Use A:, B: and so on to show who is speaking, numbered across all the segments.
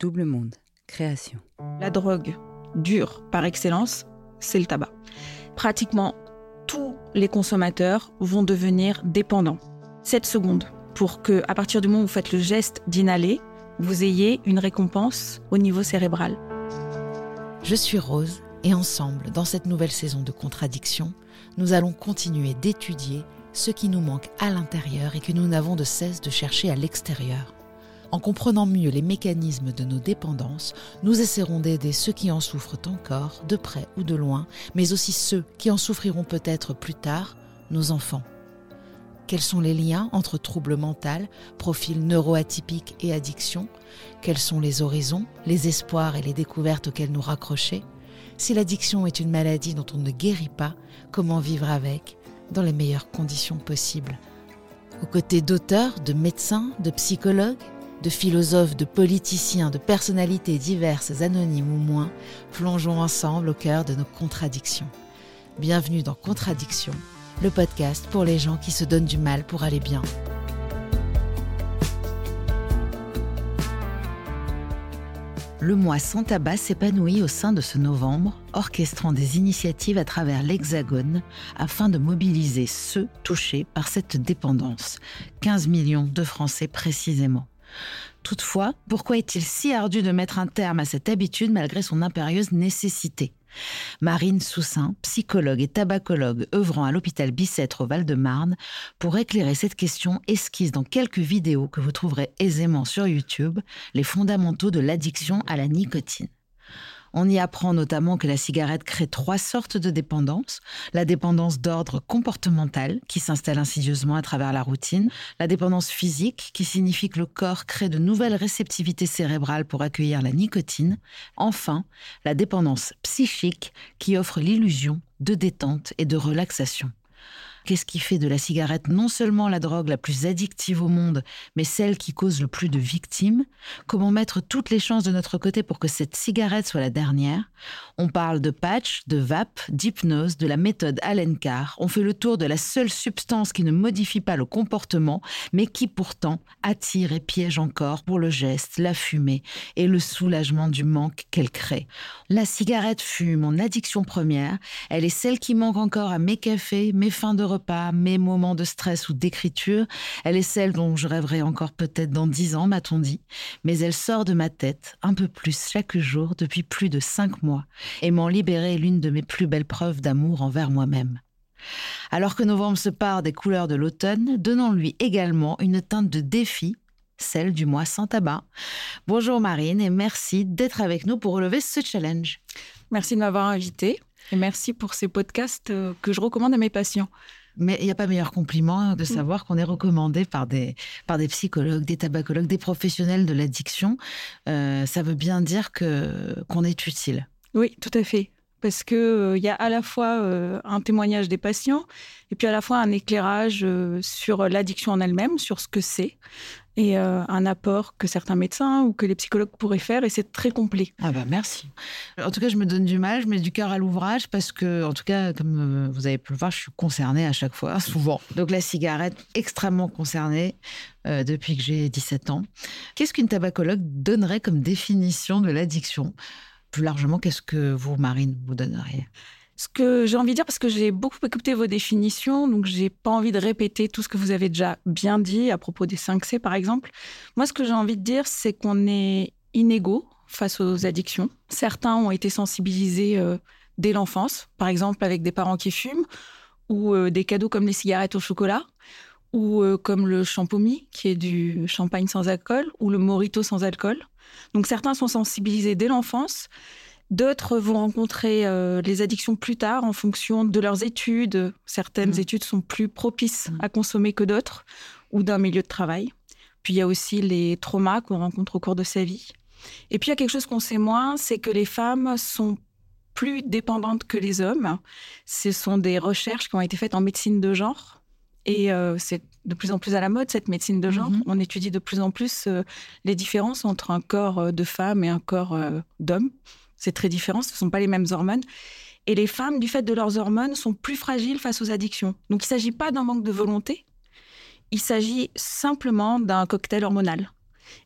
A: Double Monde, création.
B: La drogue dure par excellence, c'est le tabac. Pratiquement tous les consommateurs vont devenir dépendants. 7 secondes pour que, à partir du moment où vous faites le geste d'inhaler, vous ayez une récompense au niveau cérébral.
C: Je suis Rose et ensemble, dans cette nouvelle saison de contradiction, nous allons continuer d'étudier ce qui nous manque à l'intérieur et que nous n'avons de cesse de chercher à l'extérieur. En comprenant mieux les mécanismes de nos dépendances, nous essaierons d'aider ceux qui en souffrent encore, de près ou de loin, mais aussi ceux qui en souffriront peut-être plus tard, nos enfants. Quels sont les liens entre troubles mentaux, profils neuroatypiques et addiction Quels sont les horizons, les espoirs et les découvertes auxquelles nous raccrocher? Si l'addiction est une maladie dont on ne guérit pas, comment vivre avec dans les meilleures conditions possibles? Aux côtés d'auteurs, de médecins, de psychologues, de philosophes, de politiciens, de personnalités diverses, anonymes ou moins, plongeons ensemble au cœur de nos contradictions. Bienvenue dans Contradiction, le podcast pour les gens qui se donnent du mal pour aller bien. Le mois sans tabac s'épanouit au sein de ce novembre, orchestrant des initiatives à travers l'Hexagone afin de mobiliser ceux touchés par cette dépendance. 15 millions de Français précisément. Toutefois, pourquoi est-il si ardu de mettre un terme à cette habitude malgré son impérieuse nécessité? Marine Soussin, psychologue et tabacologue œuvrant à l'hôpital Bicêtre au Val-de-Marne, pour éclairer cette question, esquisse dans quelques vidéos que vous trouverez aisément sur YouTube les fondamentaux de l'addiction à la nicotine. On y apprend notamment que la cigarette crée trois sortes de dépendance. La dépendance d'ordre comportemental, qui s'installe insidieusement à travers la routine. La dépendance physique, qui signifie que le corps crée de nouvelles réceptivités cérébrales pour accueillir la nicotine. Enfin, la dépendance psychique, qui offre l'illusion de détente et de relaxation. Qu'est-ce qui fait de la cigarette non seulement la drogue la plus addictive au monde, mais celle qui cause le plus de victimes? Comment mettre toutes les chances de notre côté pour que cette cigarette soit la dernière? On parle de patch, de vape, d'hypnose, de la méthode Allen Carr. On fait le tour de la seule substance qui ne modifie pas le comportement, mais qui pourtant attire et piège encore pour le geste, la fumée et le soulagement du manque qu'elle crée. La cigarette fut mon addiction première. Elle est celle qui manque encore à mes cafés, mes fins de repas, mes moments de stress ou d'écriture. Elle est celle dont je rêverai encore peut-être dans dix ans, m'a-t-on dit. Mais elle sort de ma tête un peu plus chaque jour depuis plus de cinq mois et m'en libérer l'une de mes plus belles preuves d'amour envers moi-même. Alors que novembre se part des couleurs de l'automne, donnons-lui également une teinte de défi, celle du mois sans tabac. Bonjour Marine et merci d'être avec nous pour relever ce challenge.
B: Merci de m'avoir invité et merci pour ces podcasts euh, que je recommande à mes patients.
C: Mais il n'y a pas meilleur compliment
B: Mm.
C: de savoir qu'on est recommandé par des, par des psychologues, des tabacologues, des professionnels de l'addiction. Euh, ça veut bien dire que qu'on est utile.
B: Oui, tout à fait. Parce que euh, y a à la fois euh, un témoignage des patients et puis à la fois un éclairage sur l'addiction en elle-même, sur ce que c'est, et euh, un apport que certains médecins ou que les psychologues pourraient faire. Et c'est très complet.
C: Ah bah merci. En tout cas, je me donne du mal, je mets du cœur à l'ouvrage parce que, en tout cas, comme euh, vous avez pu le voir, je suis concernée à chaque fois, souvent. Donc la cigarette, extrêmement concernée euh, depuis que j'ai 17 ans. Qu'est-ce qu'une tabacologue donnerait comme définition de l'addiction? Plus largement, qu'est-ce que vous, Marine, vous donneriez?
B: Ce que j'ai envie de dire, parce que j'ai beaucoup écouté vos définitions, donc j'ai pas envie de répéter tout ce que vous avez déjà bien dit à propos des 5 C, par exemple. Moi, ce que j'ai envie de dire, c'est qu'on est inégaux face aux addictions. Certains ont été sensibilisés euh, dès l'enfance, par exemple avec des parents qui fument, ou euh, des cadeaux comme les cigarettes au chocolat, ou euh, comme le champomy, qui est du champagne sans alcool, ou le morito sans alcool. Donc certains sont sensibilisés dès l'enfance. D'autres vont rencontrer euh, les addictions plus tard en fonction de leurs études. Certaines
C: Mhm.
B: études sont plus propices
C: Mhm.
B: à consommer que d'autres, ou d'un milieu de travail. Puis il y a aussi les traumas qu'on rencontre au cours de sa vie. Et puis il y a quelque chose qu'on sait moins, c'est que les femmes sont plus dépendantes que les hommes. Ce sont des recherches qui ont été faites en médecine de genre. Et euh, c'est de plus en plus à la mode, cette médecine de genre.
C: Mhm.
B: On étudie de plus en plus euh, les différences entre un corps de femme et un corps euh, d'homme. C'est très différent, ce ne sont pas les mêmes hormones. Et les femmes, du fait de leurs hormones, sont plus fragiles face aux addictions. Donc il ne s'agit pas d'un manque de volonté, il s'agit simplement d'un cocktail hormonal.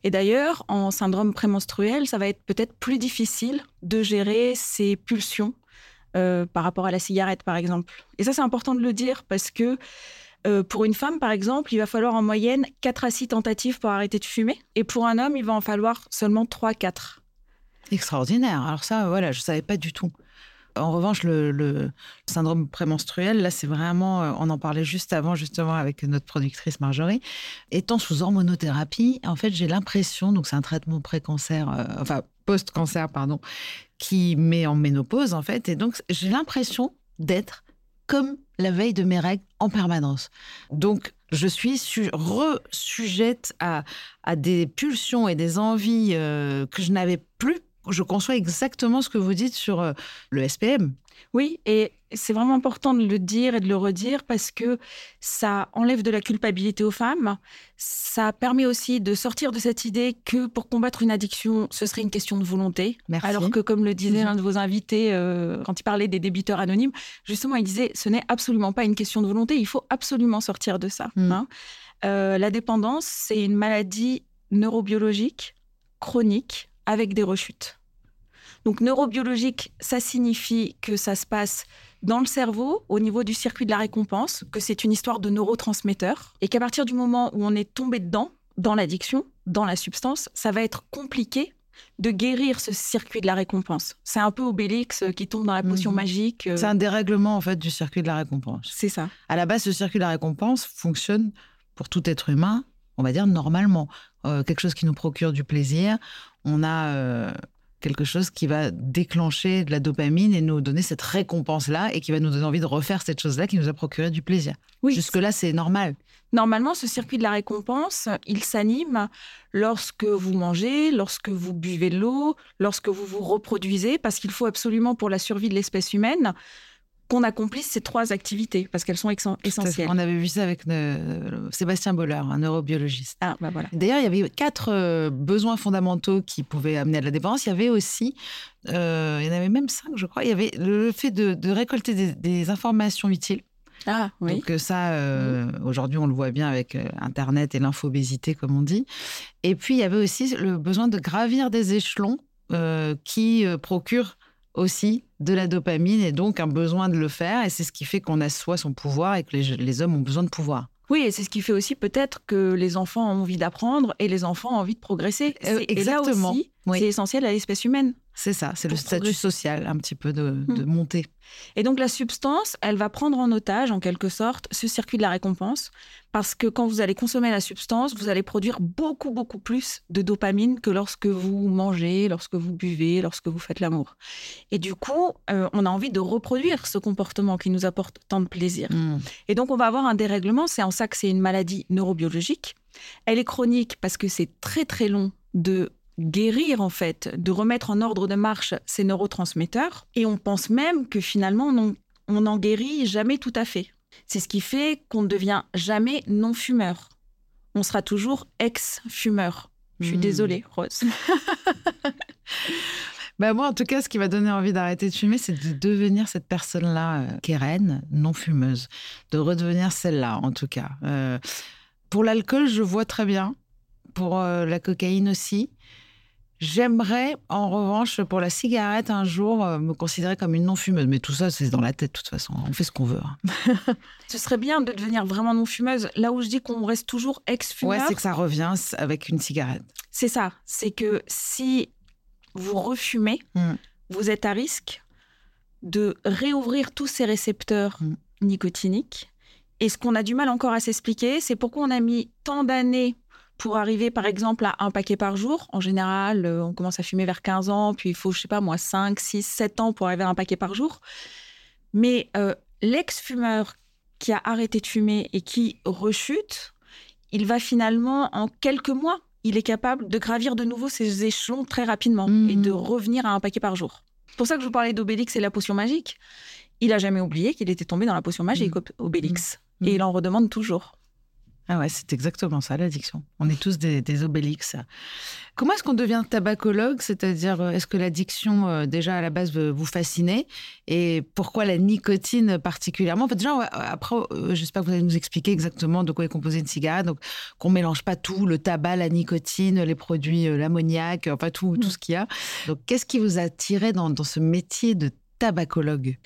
B: Et d'ailleurs, en syndrome prémenstruel, ça va être peut-être plus difficile de gérer ces pulsions euh, par rapport à la cigarette, par exemple. Et ça, c'est important de le dire parce que euh, pour une femme, par exemple, il va falloir en moyenne 4 à 6 tentatives pour arrêter de fumer. Et pour un homme, il va en falloir seulement 3-4.
C: Extraordinaire. Alors ça, voilà, je savais pas du tout. En revanche, le, syndrome prémenstruel, là, c'est vraiment, euh, on en parlait juste avant, justement, avec notre productrice Marjorie. Étant sous hormonothérapie, en fait, j'ai l'impression, donc c'est un traitement pré-cancer, euh, enfin post-cancer, pardon, qui met en ménopause, en fait, et donc j'ai l'impression d'être comme la veille de mes règles en permanence. Donc, je suis su- re-sujette à, à des pulsions et des envies euh, que je n'avais plus. Je conçois exactement ce que vous dites sur euh, le SPM.
B: Oui, et c'est vraiment important de le dire et de le redire parce que ça enlève de la culpabilité aux femmes. Ça permet aussi de sortir de cette idée que pour combattre une addiction, ce serait une question de volonté.
C: Merci.
B: Alors que, comme le disait
C: Mhm.
B: l'un de vos invités euh, quand il parlait des débiteurs anonymes, justement, il disait ce n'est absolument pas une question de volonté, il faut absolument sortir de ça.
C: Mhm.
B: hein. Euh, la dépendance, c'est une maladie neurobiologique chronique avec des rechutes. Donc neurobiologique, ça signifie que ça se passe dans le cerveau, au niveau du circuit de la récompense, que c'est une histoire de neurotransmetteurs, et qu'à partir du moment où on est tombé dedans, dans l'addiction, dans la substance, ça va être compliqué de guérir ce circuit de la récompense. C'est un peu Obélix euh, qui tombe dans la potion
C: Mhm.
B: magique. euh,
C: C'est un dérèglement en fait du circuit de la récompense.
B: C'est ça.
C: À la base, ce circuit de la récompense fonctionne pour tout être humain, on va dire normalement. Euh, quelque chose qui nous procure du plaisir, on a euh, quelque chose qui va déclencher de la dopamine et nous donner cette récompense-là et qui va nous donner envie de refaire cette chose-là qui nous a procuré du plaisir.
B: Oui,
C: Jusque-là, c'est normal.
B: Normalement, ce circuit de la récompense, il s'anime lorsque vous mangez, lorsque vous buvez de l'eau, lorsque vous vous reproduisez, parce qu'il faut absolument pour la survie de l'espèce humaine qu'on accomplisse ces trois activités, parce qu'elles sont essentielles.
C: On avait vu ça avec Sébastien Boller, un neurobiologiste.
B: Ah, bah voilà.
C: D'ailleurs, il y avait quatre euh, besoins fondamentaux qui pouvaient amener à la dépendance. Il y avait aussi, euh, il y en avait même cinq, je crois. Il y avait le fait de, de récolter des, des informations utiles.
B: Ah, oui.
C: Donc euh, ça, euh, aujourd'hui, on le voit bien avec Internet et l'infobésité, comme on dit. Et puis, il y avait aussi le besoin de gravir des échelons qui procurent aussi de la dopamine et donc un besoin de le faire. Et c'est ce qui fait qu'on assoit son pouvoir et que les, les hommes ont besoin de pouvoir.
B: Oui, et c'est ce qui fait aussi peut-être que les enfants ont envie d'apprendre et les enfants ont envie de progresser.
C: Euh,
B: C'est- et
C: exactement.
B: là aussi,
C: Oui.
B: c'est essentiel à l'espèce humaine.
C: C'est ça, c'est le statut
B: progresser.
C: social un petit peu de, de
B: Hmm.
C: monter.
B: Et donc la substance, elle va prendre en otage, en quelque sorte, ce circuit de la récompense, parce que quand vous allez consommer la substance, vous allez produire beaucoup, beaucoup plus de dopamine que lorsque vous mangez, lorsque vous buvez, lorsque vous faites l'amour. Et du coup, euh, on a envie de reproduire ce comportement qui nous apporte tant de plaisir.
C: Hmm.
B: Et donc, on va avoir un dérèglement. C'est en ça que c'est une maladie neurobiologique. Elle est chronique parce que c'est très, très long de guérir, en fait, de remettre en ordre de marche ces neurotransmetteurs. Et on pense même que finalement, on n'en guérit jamais tout à fait. C'est ce qui fait qu'on ne devient jamais non-fumeur. On sera toujours ex-fumeur. Je suis
C: Hmm.
B: désolée, Rose.
C: Bah moi, en tout cas, ce qui m'a donné envie d'arrêter de fumer, c'est de devenir cette personne-là, euh, Keren, non fumeuse. De redevenir celle-là, en tout cas. Euh, pour l'alcool, je vois très bien. Pour euh, la cocaïne aussi. J'aimerais, en revanche, pour la cigarette, un jour, euh, me considérer comme une non-fumeuse. Mais tout ça, c'est dans la tête, de toute façon. On fait ce qu'on veut. hein.
B: Ce serait bien de devenir vraiment non-fumeuse. Là où je dis qu'on reste toujours ex-fumeur,
C: Ouais, c'est que ça revient avec une cigarette.
B: C'est ça. C'est que si vous refumez,
C: Mm.
B: vous êtes à risque de réouvrir tous ces récepteurs
C: Mm.
B: nicotiniques. Et ce qu'on a du mal encore à s'expliquer, c'est pourquoi on a mis tant d'années pour arriver, par exemple, à un paquet par jour. En général, euh, on commence à fumer vers 15 ans, puis il faut, je sais pas moi, 5, 6, 7 ans pour arriver à un paquet par jour. Mais euh, l'ex-fumeur qui a arrêté de fumer et qui rechute, il va finalement, en quelques mois, il est capable de gravir de nouveau ses échelons très rapidement
C: Mhm.
B: et de revenir à un paquet par jour. C'est pour ça que je vous parlais d'Obélix et la potion magique. Il a jamais oublié qu'il était tombé dans la potion magique, Ob- Obélix.
C: Mhm.
B: Et il en redemande toujours.
C: Ah ouais, c'est exactement ça, l'addiction. On est tous des, des obélix. Comment est-ce qu'on devient tabacologue? C'est-à-dire, euh, est-ce que l'addiction, euh, déjà, à la base, veut vous fasciner Et pourquoi la nicotine particulièrement? En fait, déjà, après, euh, j'espère que vous allez nous expliquer exactement de quoi est composée une cigarette. Donc, qu'on mélange pas tout, le tabac, la nicotine, les produits, euh, l'ammoniac, enfin, tout, tout ce qu'il y a. Donc, qu'est-ce qui vous a attiré dans, dans ce métier de tabacologue?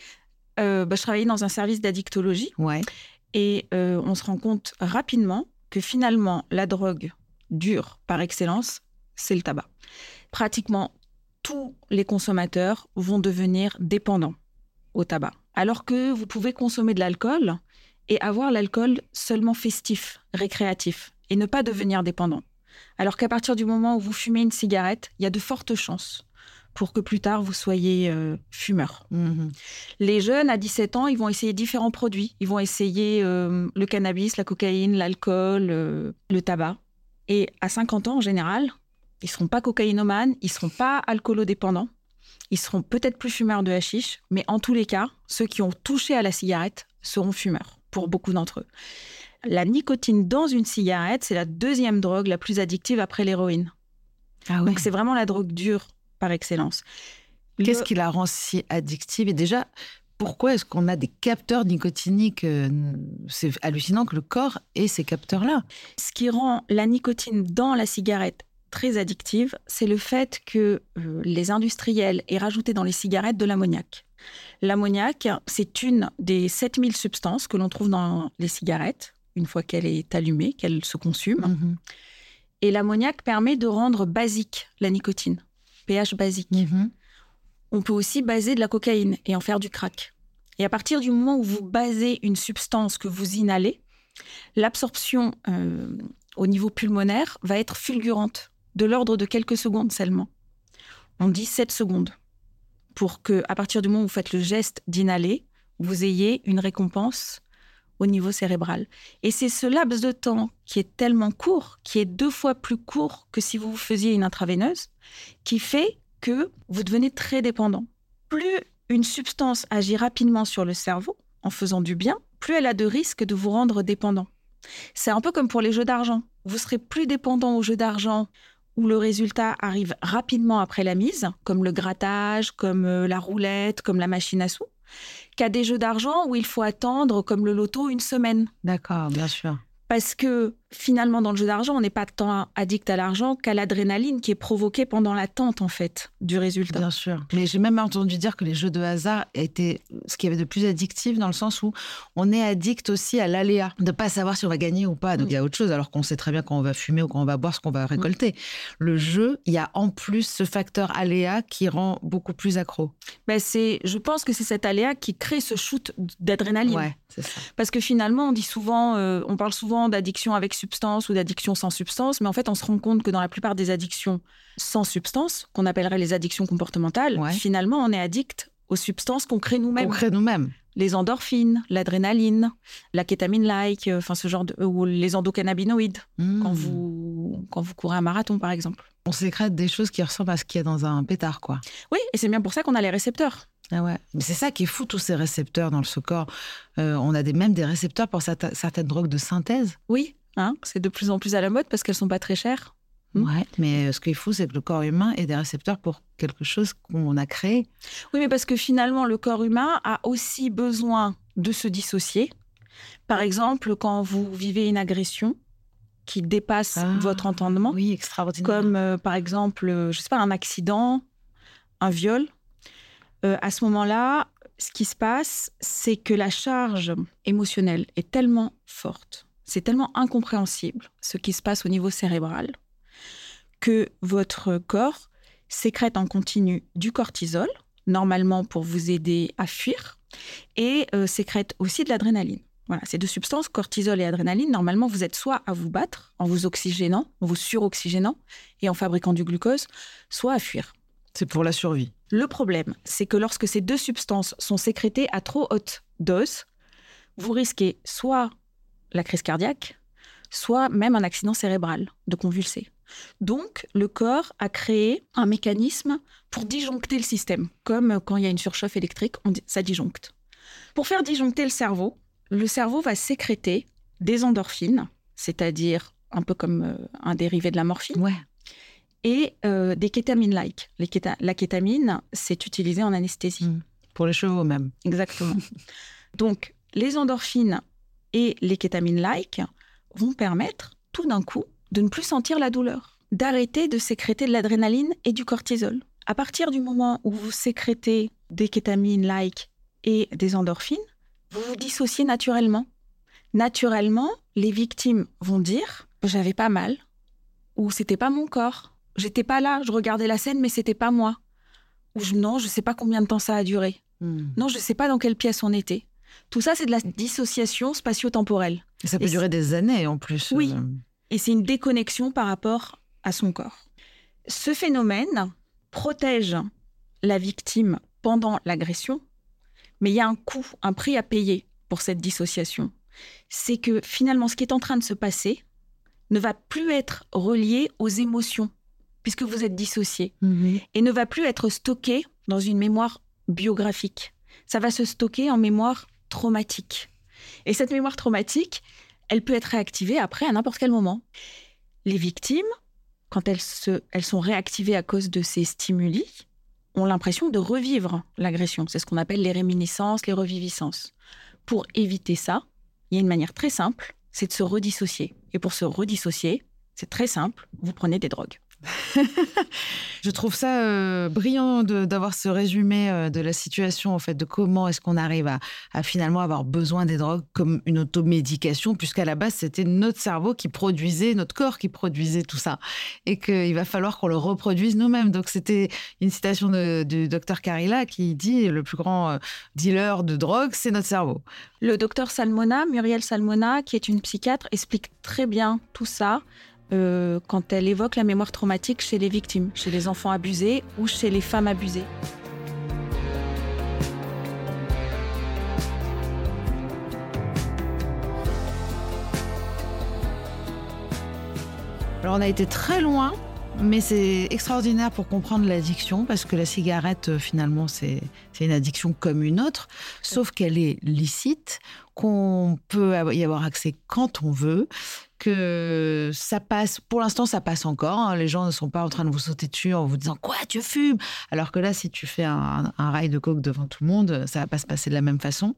B: Euh, bah, je travaillais dans un service d'addictologie
C: Ouais.
B: Et euh, on se rend compte rapidement que finalement, la drogue dure par excellence, c'est le tabac. Pratiquement tous les consommateurs vont devenir dépendants au tabac. Alors que vous pouvez consommer de l'alcool et avoir l'alcool seulement festif, récréatif, et ne pas devenir dépendant. Alors qu'à partir du moment où vous fumez une cigarette, il y a de fortes chances pour que plus tard vous soyez euh, fumeur.
C: Mhm.
B: Les jeunes à 17 ans, ils vont essayer différents produits. Ils vont essayer euh, le cannabis, la cocaïne, l'alcool, euh, le tabac. Et à 50 ans, en général, ils seront pas cocaïnomanes, ils seront pas alcoolodépendants. Ils seront peut-être plus fumeurs de hashish, mais en tous les cas, ceux qui ont touché à la cigarette seront fumeurs, pour beaucoup d'entre eux. La nicotine dans une cigarette, c'est la deuxième drogue la plus addictive après l'héroïne.
C: Ah ouais.
B: Donc c'est vraiment la drogue dure par excellence.
C: Qu'est-ce qui la rend si addictive Et déjà, pourquoi est-ce qu'on a des capteurs nicotiniques euh, C'est hallucinant que le corps ait ces capteurs-là.
B: Ce qui rend la nicotine dans la cigarette très addictive, c'est le fait que euh, les industriels aient rajouté dans les cigarettes de l'ammoniac. L'ammoniac, c'est une des 7000 substances que l'on trouve dans les cigarettes, une fois qu'elle est allumée, qu'elle se consume.
C: Mhm.
B: Et l'ammoniac permet de rendre basique la nicotine, pH basique.
C: Mhm.
B: On peut aussi baser de la cocaïne et en faire du crack. Et à partir du moment où vous basez une substance que vous inhalez, l'absorption euh, au niveau pulmonaire va être fulgurante, de l'ordre de quelques secondes seulement. On dit 7 secondes pour que, à partir du moment où vous faites le geste d'inhaler, vous ayez une récompense au niveau cérébral. Et c'est ce laps de temps qui est tellement court, qui est deux fois plus court que si vous faisiez une intraveineuse, qui fait que vous devenez très dépendant. Plus une substance agit rapidement sur le cerveau en faisant du bien, plus elle a de risques de vous rendre dépendant. C'est un peu comme pour les jeux d'argent. Vous serez plus dépendant aux jeux d'argent où le résultat arrive rapidement après la mise, comme le grattage, comme euh, la roulette, comme la machine à sous, qu'à des jeux d'argent où il faut attendre, comme le loto, une semaine.
C: D'accord, bien sûr.
B: Parce que finalement, dans le jeu d'argent, on n'est pas tant addict à l'argent qu'à l'adrénaline qui est provoquée pendant l'attente, en fait, du résultat.
C: Bien sûr. Mais j'ai même entendu dire que les jeux de hasard étaient ce qu'il y avait de plus addictif dans le sens où on est addict aussi à l'aléa, de pas savoir si on va gagner ou pas. Donc il y a autre chose, alors qu'on sait très bien quand on va fumer ou quand on va boire ce qu'on va récolter. Le jeu, il y a en plus ce facteur aléa qui rend beaucoup plus accro.
B: Ben c'est, je pense que c'est cet aléa qui crée ce shoot d'adrénaline.
C: Ouais, c'est ça.
B: Parce que finalement, on dit souvent, euh, on parle souvent d'addiction avec substance ou d'addiction sans substance, mais en fait, on se rend compte que dans la plupart des addictions sans substance, qu'on appellerait les addictions comportementales,
C: Ouais.
B: finalement, on est addict aux substances qu'on crée nous-mêmes.
C: crée nous-mêmes.
B: Les endorphines, l'adrénaline, la kétamine-like, euh, enfin ce genre de, ou les endocannabinoïdes
C: Mmh.
B: quand vous quand vous courez un marathon par exemple.
C: On sécrète des choses qui ressemblent à ce qu'il y a dans un pétard, quoi.
B: Oui, et c'est bien pour ça qu'on a les récepteurs.
C: Ah ouais. Mais c'est ça qui est fou, tous ces récepteurs dans le corps. Euh, on a des, même des récepteurs pour certaines drogues de synthèse.
B: Oui, hein, c'est de plus en plus à la mode parce qu'elles sont pas très chères. Mm.
C: Ouais. Mais euh, ce qui est fou, c'est que le corps humain ait des récepteurs pour quelque chose qu'on a créé.
B: Oui, mais parce que finalement, le corps humain a aussi besoin de se dissocier. Par exemple, quand vous vivez une agression qui dépasse
C: Ah,
B: votre entendement,
C: Oui, extraordinaire.
B: comme euh, par exemple, euh, je sais pas, un accident, un viol, euh, à ce moment-là, ce qui se passe, c'est que la charge émotionnelle est tellement forte, c'est tellement incompréhensible ce qui se passe au niveau cérébral, que votre corps sécrète en continu du cortisol, normalement pour vous aider à fuir, et euh, sécrète aussi de l'adrénaline. Voilà, ces deux substances, cortisol et adrénaline, normalement, vous êtes soit à vous battre en vous oxygénant, en vous suroxygénant et en fabriquant du glucose, soit à fuir.
C: C'est pour la survie.
B: Le problème, c'est que lorsque ces deux substances sont sécrétées à trop haute dose, vous risquez soit la crise cardiaque, soit même un accident cérébral de convulser. Donc, le corps a créé un mécanisme pour disjoncter le système, comme quand il y a une surchauffe électrique, on dit- ça disjoncte. Pour faire disjoncter le cerveau, le cerveau va sécréter des endorphines, c'est-à-dire un peu comme euh, un dérivé de la morphine,
C: Ouais.
B: et euh, des kétamines-like. Kéta- la kétamine, c'est utilisé en anesthésie.
C: Mm. Pour les chevaux même.
B: Exactement. Donc, les endorphines et les kétamines-like vont permettre tout d'un coup de ne plus sentir la douleur, d'arrêter de sécréter de l'adrénaline et du cortisol. À partir du moment où vous sécrétez des kétamines-like et des endorphines, vous vous dissociez naturellement. Naturellement, les victimes vont dire j'avais pas mal ou c'était pas mon corps, j'étais pas là, je regardais la scène mais c'était pas moi. Ou non, je sais pas combien de temps ça a duré.
C: Mm.
B: Non, je ne sais pas dans quelle pièce on était. Tout ça, c'est de la dissociation spatio-temporelle.
C: Et ça peut
B: Et
C: durer des années en plus.
B: Oui.
C: euh.
B: Et c'est une déconnexion par rapport à son corps. Ce phénomène protège la victime pendant l'agression, mais il y a un coût, un prix à payer pour cette dissociation. C'est que finalement, ce qui est en train de se passer ne va plus être relié aux émotions, puisque vous êtes dissocié et ne va plus être stocké dans une mémoire biographique. Ça va se stocker en mémoire traumatique. Et cette mémoire traumatique, elle peut être réactivée après à n'importe quel moment. Les victimes, quand elles, se, elles sont réactivées à cause de ces stimuli, ont l'impression de revivre l'agression. C'est ce qu'on appelle les réminiscences, les reviviscences. Pour éviter ça, il y a une manière très simple, c'est de se redissocier. Et pour se redissocier, c'est très simple, vous prenez des drogues.
C: Je trouve ça euh, brillant d'avoir ce résumé euh, de la situation, en fait, de comment est-ce qu'on arrive à, finalement avoir besoin des drogues comme une automédication, puisqu'à la base, c'était notre cerveau qui produisait, notre corps qui produisait tout ça. Et qu'il va falloir qu'on le reproduise nous-mêmes. Donc, c'était une citation du docteur Carilla qui dit le plus grand euh, dealer de drogue, c'est notre cerveau.
B: Le docteur Salmona, Muriel Salmona, qui est une psychiatre, explique très bien tout ça euh, quand elle évoque la mémoire traumatique chez les victimes, chez les enfants abusés ou chez les femmes abusées.
C: Alors, on a été très loin Mais c'est extraordinaire pour comprendre l'addiction parce que la cigarette, euh, finalement, c'est une addiction comme une autre, sauf qu'elle est licite, qu'on peut y avoir accès quand on veut, que ça passe, pour l'instant, ça passe encore. hein. Les gens ne sont pas en train de vous sauter dessus en vous disant Quoi, tu fumes Alors que là, si tu fais un, un rail de coke devant tout le monde, ça va pas se passer de la même façon.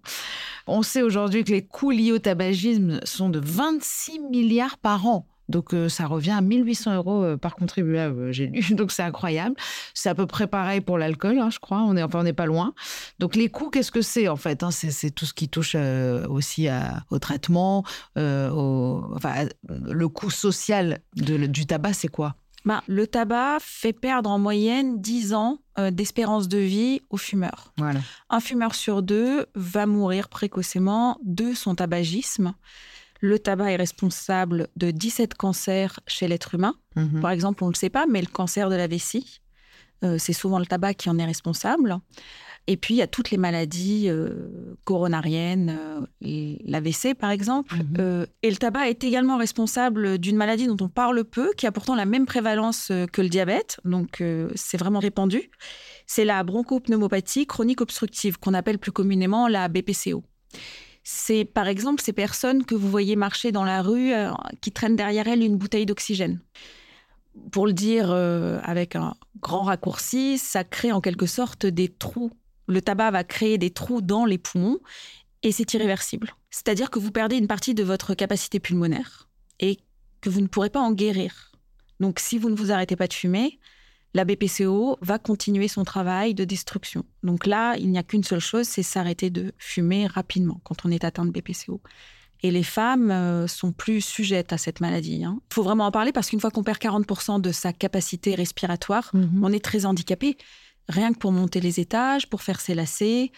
C: On sait aujourd'hui que les coûts liés au tabagisme sont de 26 milliards par an. Donc euh, ça revient à 1800 euros euh, par contribuable, euh, j'ai lu. Donc c'est incroyable. C'est à peu près pareil pour l'alcool, hein, je crois. On est enfin on n'est pas loin. Donc les coûts, qu'est-ce que c'est en fait hein? C'est tout ce qui touche euh, aussi à- au traitement, au, enfin le coût social de- du tabac, c'est quoi?
B: Ben, le tabac fait perdre en moyenne 10 ans euh, d'espérance de vie aux fumeurs.
C: Voilà.
B: Un fumeur sur deux va mourir précocement de son tabagisme. Le tabac est responsable de 17 cancers chez l'être humain.
C: Mhm.
B: Par exemple, on ne le sait pas, mais le cancer de la vessie, euh, c'est souvent le tabac qui en est responsable. Et puis, il y a toutes les maladies euh, coronariennes, euh, l'AVC par exemple.
C: Mhm.
B: Et le tabac est également responsable d'une maladie dont on parle peu, qui a pourtant la même prévalence que le diabète. Donc, c'est vraiment répandu. C'est la bronchopneumopathie chronique obstructive, qu'on appelle plus communément la BPCO. C'est par exemple ces personnes que vous voyez marcher dans la rue euh, qui traînent derrière elles une bouteille d'oxygène. Pour le dire euh, avec un grand raccourci, ça crée en quelque sorte des trous. Le tabac va créer des trous dans les poumons et c'est irréversible. C'est-à-dire que vous perdez une partie de votre capacité pulmonaire et que vous ne pourrez pas en guérir. Donc si vous ne vous arrêtez pas de fumer, la BPCO va continuer son travail de destruction. Donc là, il n'y a qu'une seule chose, c'est s'arrêter de fumer rapidement quand on est atteint de BPCO. Et les femmes euh, sont plus sujettes à cette maladie. hein. Il faut vraiment en parler parce qu'une fois qu'on perd 40% de sa capacité respiratoire,
C: Mhm.
B: on est très handicapé. Rien que pour monter les étages, pour faire ses lacets.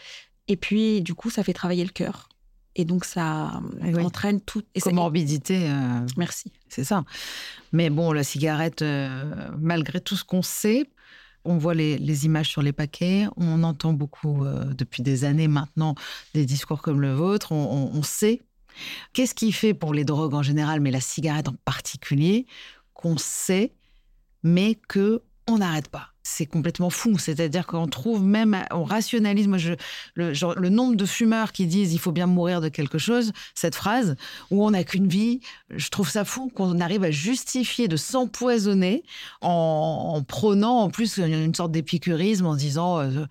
B: Et puis, du coup, ça fait travailler le cœur. Et donc, ça
C: oui.
B: entraîne tout. Et ça-
C: Comorbidité, euh,
B: Merci.
C: c'est ça. Mais bon, la cigarette, euh, malgré tout ce qu'on sait, on voit les, les images sur les paquets, on entend beaucoup euh, depuis des années maintenant des discours comme le vôtre, on, on- on sait. Qu'est-ce qui fait pour les drogues en général, mais la cigarette en particulier, qu'on sait, mais que on n'arrête pas? C'est complètement fou. C'est-à-dire qu'on trouve même, on rationalise. Moi, le, nombre de fumeurs qui disent il faut bien mourir de quelque chose, cette phrase, où on n'a qu'une vie, je trouve ça fou qu'on arrive à justifier de s'empoisonner en, en prônant en plus une sorte d'épicurisme en disant euh,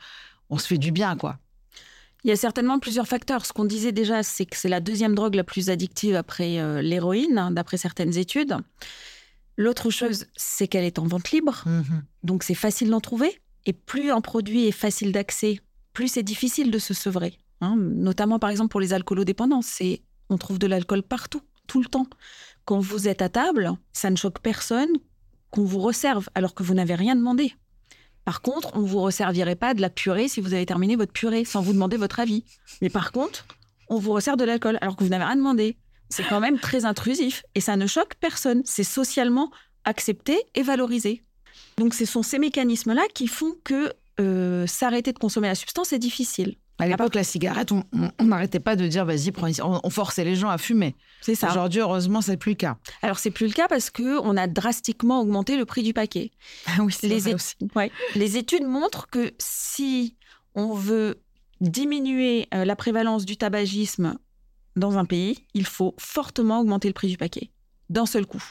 C: on se fait du bien, quoi.
B: Il y a certainement plusieurs facteurs. Ce qu'on disait déjà, c'est que c'est la deuxième drogue la plus addictive après euh, l'héroïne, hein, d'après certaines études. L'autre chose, c'est qu'elle est en vente libre,
C: Mhm.
B: donc c'est facile d'en trouver. Et plus un produit est facile d'accès, plus c'est difficile de se sevrer. hein. Notamment, par exemple, pour les alcoolodépendants, c'est on trouve de l'alcool partout, tout le temps. Quand vous êtes à table, ça ne choque personne qu'on vous resserve alors que vous n'avez rien demandé. Par contre, on ne vous resservirait pas de la purée si vous avez terminé votre purée sans vous demander votre avis. Mais par contre, on vous resserre de l'alcool alors que vous n'avez rien demandé. C'est quand même très intrusif et ça ne choque personne. C'est socialement accepté et valorisé. Donc ce sont ces mécanismes-là qui font que euh, s'arrêter de consommer la substance est difficile.
C: À l'époque, la cigarette, on n'arrêtait pas de dire vas-y, prends. On, on forçait les gens à fumer.
B: C'est ça.
C: Aujourd'hui, heureusement, c'est plus le cas.
B: Alors c'est plus le cas parce que on a drastiquement augmenté le prix du paquet.
C: Ah oui,
B: Les, é- ouais. Les études montrent que si on veut diminuer euh, la prévalence du tabagisme dans un pays, il faut fortement augmenter le prix du paquet, d'un seul coup.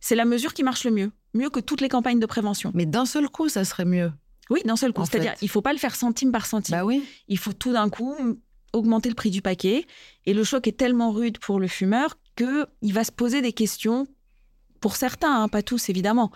B: C'est la mesure qui marche le mieux, mieux que toutes les campagnes de prévention.
C: Mais d'un seul coup, ça serait mieux.
B: Oui, d'un seul coup. C'est-à-dire, il faut pas le faire centime par centime.
C: Bah oui.
B: Il faut tout d'un coup augmenter le prix du paquet. Et le choc est tellement rude pour le fumeur qu'il va se poser des questions, pour certains, hein, pas tous évidemment,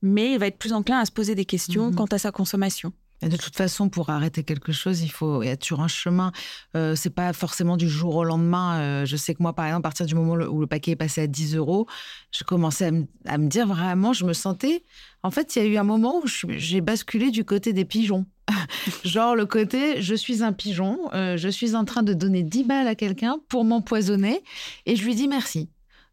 B: mais il va être plus enclin à se poser des questions
C: Mhm.
B: quant à sa consommation.
C: De toute façon, pour arrêter quelque chose, il faut être sur un chemin. Euh, c'est pas forcément du jour au lendemain. Euh, je sais que moi, par exemple, à partir du moment où le paquet est passé à 10 euros, je commençais à me, dire vraiment, je me sentais. En fait, il y a eu un moment où j'ai basculé du côté des pigeons. Genre le côté, je suis un pigeon, euh, je suis en train de donner 10 balles à quelqu'un pour m'empoisonner et je lui dis merci.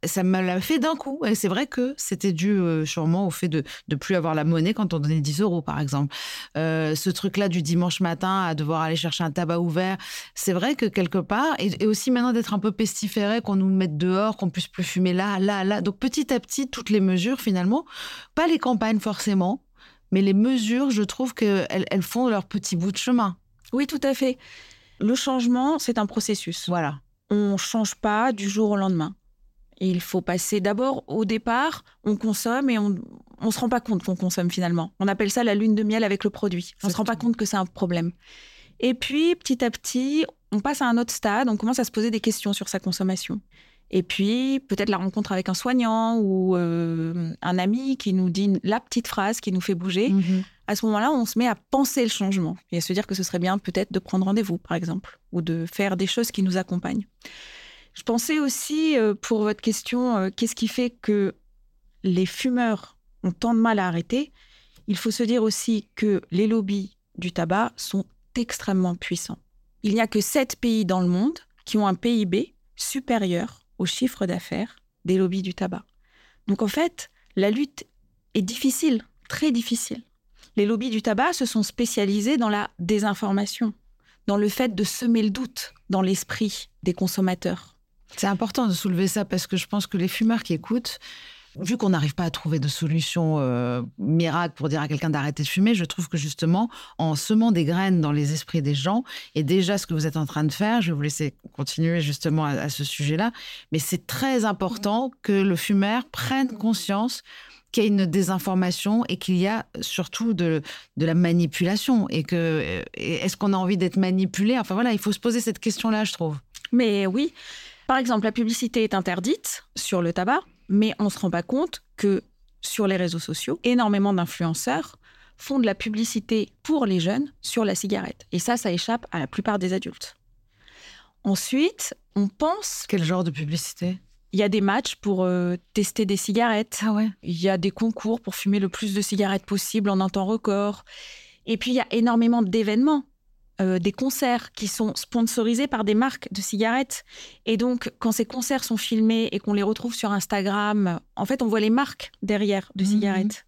C: Ça me l'a fait d'un coup. Et c'est vrai que c'était dû euh, sûrement au fait de ne plus avoir la monnaie quand on donnait 10 euros, par exemple. Euh, ce truc-là du dimanche matin à devoir aller chercher un tabac ouvert, c'est vrai que quelque part, et, aussi maintenant d'être un peu pestiféré, qu'on nous mette dehors, qu'on puisse plus fumer là, là, là. Donc petit à petit, toutes les mesures, finalement, pas les campagnes forcément, mais les mesures, je trouve qu'elles elles font leur petit bout de chemin.
B: Oui, tout à fait. Le changement, c'est un processus.
C: Voilà.
B: On ne change pas du jour au lendemain. Il faut passer d'abord au départ, on consomme et on ne se rend pas compte qu'on consomme finalement. On appelle ça la lune de miel avec le produit. On ne se rend pas compte que c'est un problème. Et puis, petit à petit, on passe à un autre stade, on commence à se poser des questions sur sa consommation. Et puis, peut-être la rencontre avec un soignant ou euh, un ami qui nous dit la petite phrase qui nous fait bouger. Mhm. À ce moment-là, on se met à penser le changement et à se dire que ce serait bien peut-être de prendre rendez-vous, par exemple, ou de faire des choses qui nous accompagnent. Je pensais aussi, euh, pour votre question, euh, qu'est-ce qui fait que les fumeurs ont tant de mal à arrêter? Il faut se dire aussi que les lobbies du tabac sont extrêmement puissants. Il n'y a que sept pays dans le monde qui ont un PIB supérieur au chiffre d'affaires des lobbies du tabac. Donc en fait, la lutte est difficile, très difficile. Les lobbies du tabac se sont spécialisés dans la désinformation, dans le fait de semer le doute dans l'esprit des consommateurs.
C: C'est important de soulever ça parce que je pense que les fumeurs qui écoutent, vu qu'on n'arrive pas à trouver de solution euh, miracle pour dire à quelqu'un d'arrêter de fumer, je trouve que justement, en semant des graines dans les esprits des gens, et déjà ce que vous êtes en train de faire, je vais vous laisser continuer justement à, ce sujet-là, mais c'est très important que le fumeur prenne conscience qu'il y a une désinformation et qu'il y a surtout de, de la manipulation. Et que est-ce qu'on a envie d'être manipulé? Enfin voilà, il faut se poser cette question-là, je trouve.
B: Mais oui, par exemple, la publicité est interdite sur le tabac mais on ne se rend pas compte que sur les réseaux sociaux, énormément d'influenceurs font de la publicité pour les jeunes sur la cigarette. Et ça, ça échappe à la plupart des adultes. Ensuite, on pense...
C: Quel genre de publicité?
B: Il y a des matchs pour euh, tester des cigarettes.
C: Ah ouais.
B: Il y a des concours pour fumer le plus de cigarettes possible en un temps record. Et puis, il y a énormément d'événements. Euh, des concerts qui sont sponsorisés par des marques de cigarettes. Et donc, quand ces concerts sont filmés et qu'on les retrouve sur Instagram, en fait, on voit les marques derrière de mhm. cigarettes.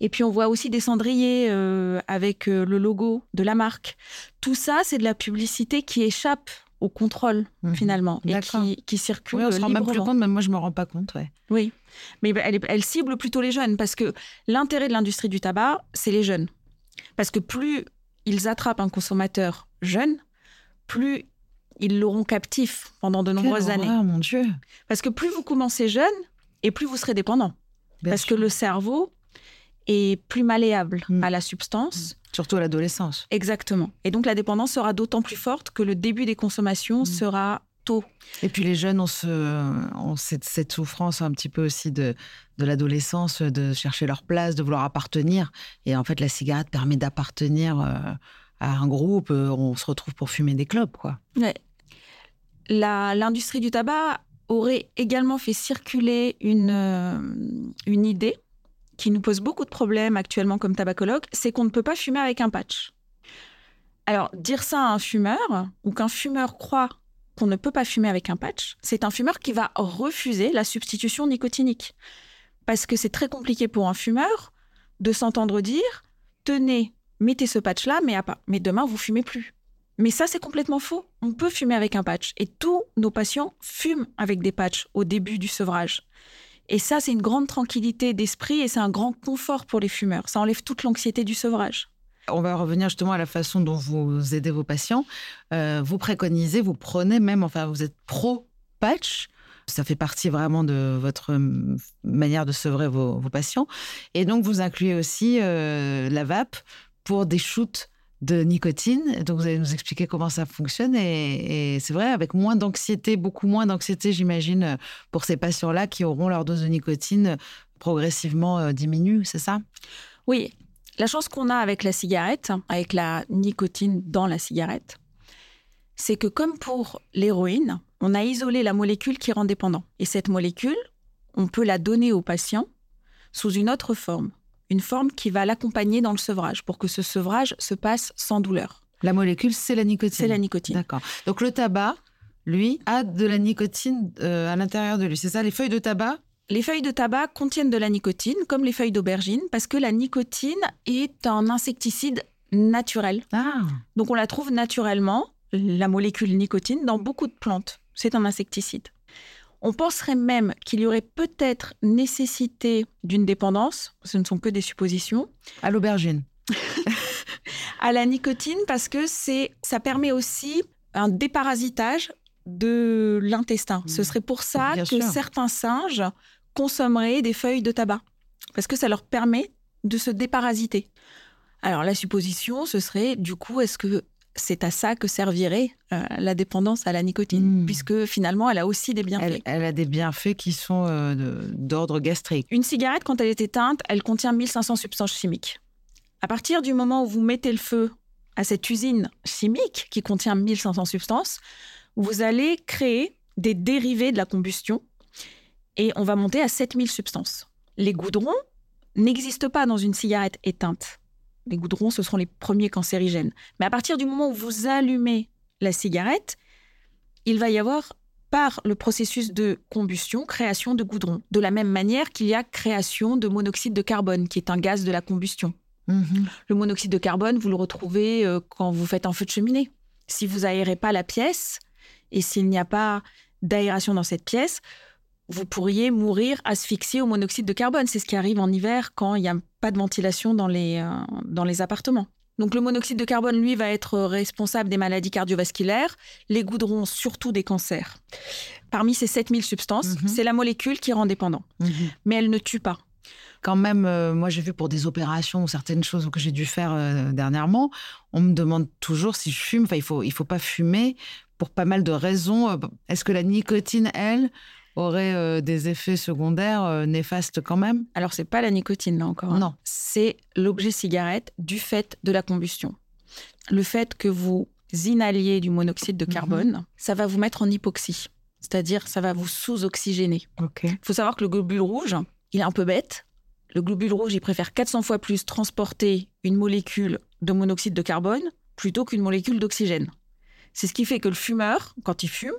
B: Et puis, on voit aussi des cendriers euh, avec euh, le logo de la marque. Tout ça, c'est de la publicité qui échappe au contrôle, mhm. finalement, et qui, qui, circule.
C: Oui, on se rend même plus compte, même moi, je ne me rends pas compte. Ouais.
B: Oui, mais elle, elle cible plutôt les jeunes, parce que l'intérêt de l'industrie du tabac, c'est les jeunes. Parce que plus ils attrapent un consommateur jeune, plus ils l'auront captif pendant de nombreuses années.
C: mon Dieu
B: Parce que plus vous commencez jeune, et plus vous serez dépendant. Parce que le cerveau est plus malléable mm. à la substance.
C: Mm. Surtout à l'adolescence.
B: Exactement. Et donc la dépendance sera d'autant plus forte que le début des consommations mm. sera tôt.
C: Et puis les jeunes ont, ce, cette, souffrance un petit peu aussi de, de l'adolescence, de chercher leur place, de vouloir appartenir. Et en fait, la cigarette permet d'appartenir euh, à un groupe. Euh, on se retrouve pour fumer des clopes, quoi.
B: Ouais. L'industrie du tabac aurait également fait circuler une, euh, une idée qui nous pose beaucoup de problèmes actuellement comme tabacologue, c'est qu'on ne peut pas fumer avec un patch. Alors, dire ça à un fumeur, ou qu'un fumeur croit ne peut pas fumer avec un patch, c'est un fumeur qui va refuser la substitution nicotinique parce que c'est très compliqué pour un fumeur de s'entendre dire tenez, mettez ce patch-là, mais, mais demain, vous fumez plus. Mais ça, c'est complètement faux. On peut fumer avec un patch. Et tous nos patients fument avec des patchs au début du sevrage. Et ça, c'est une grande tranquillité d'esprit et c'est un grand confort pour les fumeurs. Ça enlève toute l'anxiété du sevrage.
C: On va revenir justement à la façon dont vous aidez vos patients. Euh, vous préconisez, vous prenez même, enfin, vous êtes pro-patch ça fait partie vraiment de votre manière de sevrer vos, patients. Et donc, vous incluez aussi euh, la vape pour des shoots de nicotine. Donc, vous allez nous expliquer comment ça fonctionne. Et, c'est vrai, avec moins d'anxiété, beaucoup moins d'anxiété, j'imagine, pour ces patients-là qui auront leur dose de nicotine progressivement euh, diminue, c'est ça?
B: Oui. La chance qu'on a avec la cigarette, avec la nicotine dans la cigarette, c'est que comme pour l'héroïne, on a isolé la molécule qui rend dépendant. Et cette molécule, on peut la donner au patient sous une autre forme, une forme qui va l'accompagner dans le sevrage pour que ce sevrage se passe sans douleur.
C: La molécule, c'est la nicotine.
B: C'est la nicotine.
C: D'accord. Donc le tabac, lui, a de la nicotine euh, à l'intérieur de lui. C'est ça, les feuilles de tabac
B: Les feuilles de tabac contiennent de la nicotine, comme les feuilles d'aubergine, parce que la nicotine est un insecticide naturel.
C: Ah,
B: Donc on la trouve naturellement, la molécule nicotine, dans beaucoup de plantes. C'est un insecticide. On penserait même qu'il y aurait peut-être nécessité d'une dépendance, ce ne sont que des suppositions,
C: à l'aubergine.
B: à la nicotine parce que c'est ça permet aussi un déparasitage de l'intestin. Ce serait pour ça
C: Bien
B: que
C: sûr.
B: certains singes consommeraient des feuilles de tabac parce que ça leur permet de se déparasiter. Alors la supposition, ce serait du coup, est-ce que c'est à ça que servirait euh, la dépendance à la nicotine,
C: Mm.
B: puisque finalement, elle a aussi des bienfaits.
C: Elle, elle a des bienfaits qui sont euh, d'ordre gastrique.
B: Une cigarette, quand elle est éteinte, elle contient 1500 substances chimiques. À partir du moment où vous mettez le feu à cette usine chimique qui contient 1500 substances, vous allez créer des dérivés de la combustion et on va monter à 7000 substances. Les goudrons n'existent pas dans une cigarette éteinte. Les goudrons, ce seront les premiers cancérigènes. Mais à partir du moment où vous allumez la cigarette, il va y avoir par le processus de combustion, création de goudron. De la même manière qu'il y a création de monoxyde de carbone, qui est un gaz de la combustion.
C: Mhm.
B: Le monoxyde de carbone, vous le retrouvez euh, quand vous faites un feu de cheminée. Si vous aérez pas la pièce et s'il n'y a pas d'aération dans cette pièce, vous pourriez mourir asphyxié au monoxyde de carbone. C'est ce qui arrive en hiver quand il n'y a pas de ventilation dans les, euh, dans les appartements. Donc le monoxyde de carbone, lui, va être responsable des maladies cardiovasculaires, les goudrons, surtout des cancers. Parmi ces 7000 substances,
C: Mhm.
B: c'est la molécule qui rend dépendant.
C: Mhm.
B: Mais elle ne tue pas.
C: Quand même, euh, moi j'ai vu pour des opérations ou certaines choses que j'ai dû faire euh, dernièrement, on me demande toujours si je fume. Enfin, il faut, il faut pas fumer pour pas mal de raisons. Est-ce que la nicotine, elle, aurait euh, des effets secondaires euh, néfastes quand même?
B: Alors, c'est pas la nicotine, là encore. hein.
C: Non.
B: C'est l'objet cigarette du fait de la combustion. Le fait que vous inhaliez du monoxyde de carbone, ça va vous mettre en hypoxie. C'est-à-dire, ça va vous sous-oxygéner. Il faut savoir que le globule rouge, il est un peu bête. Le globule rouge, il préfère 400 fois plus transporter une molécule de monoxyde de carbone plutôt qu'une molécule d'oxygène. C'est ce qui fait que le fumeur, quand il fume,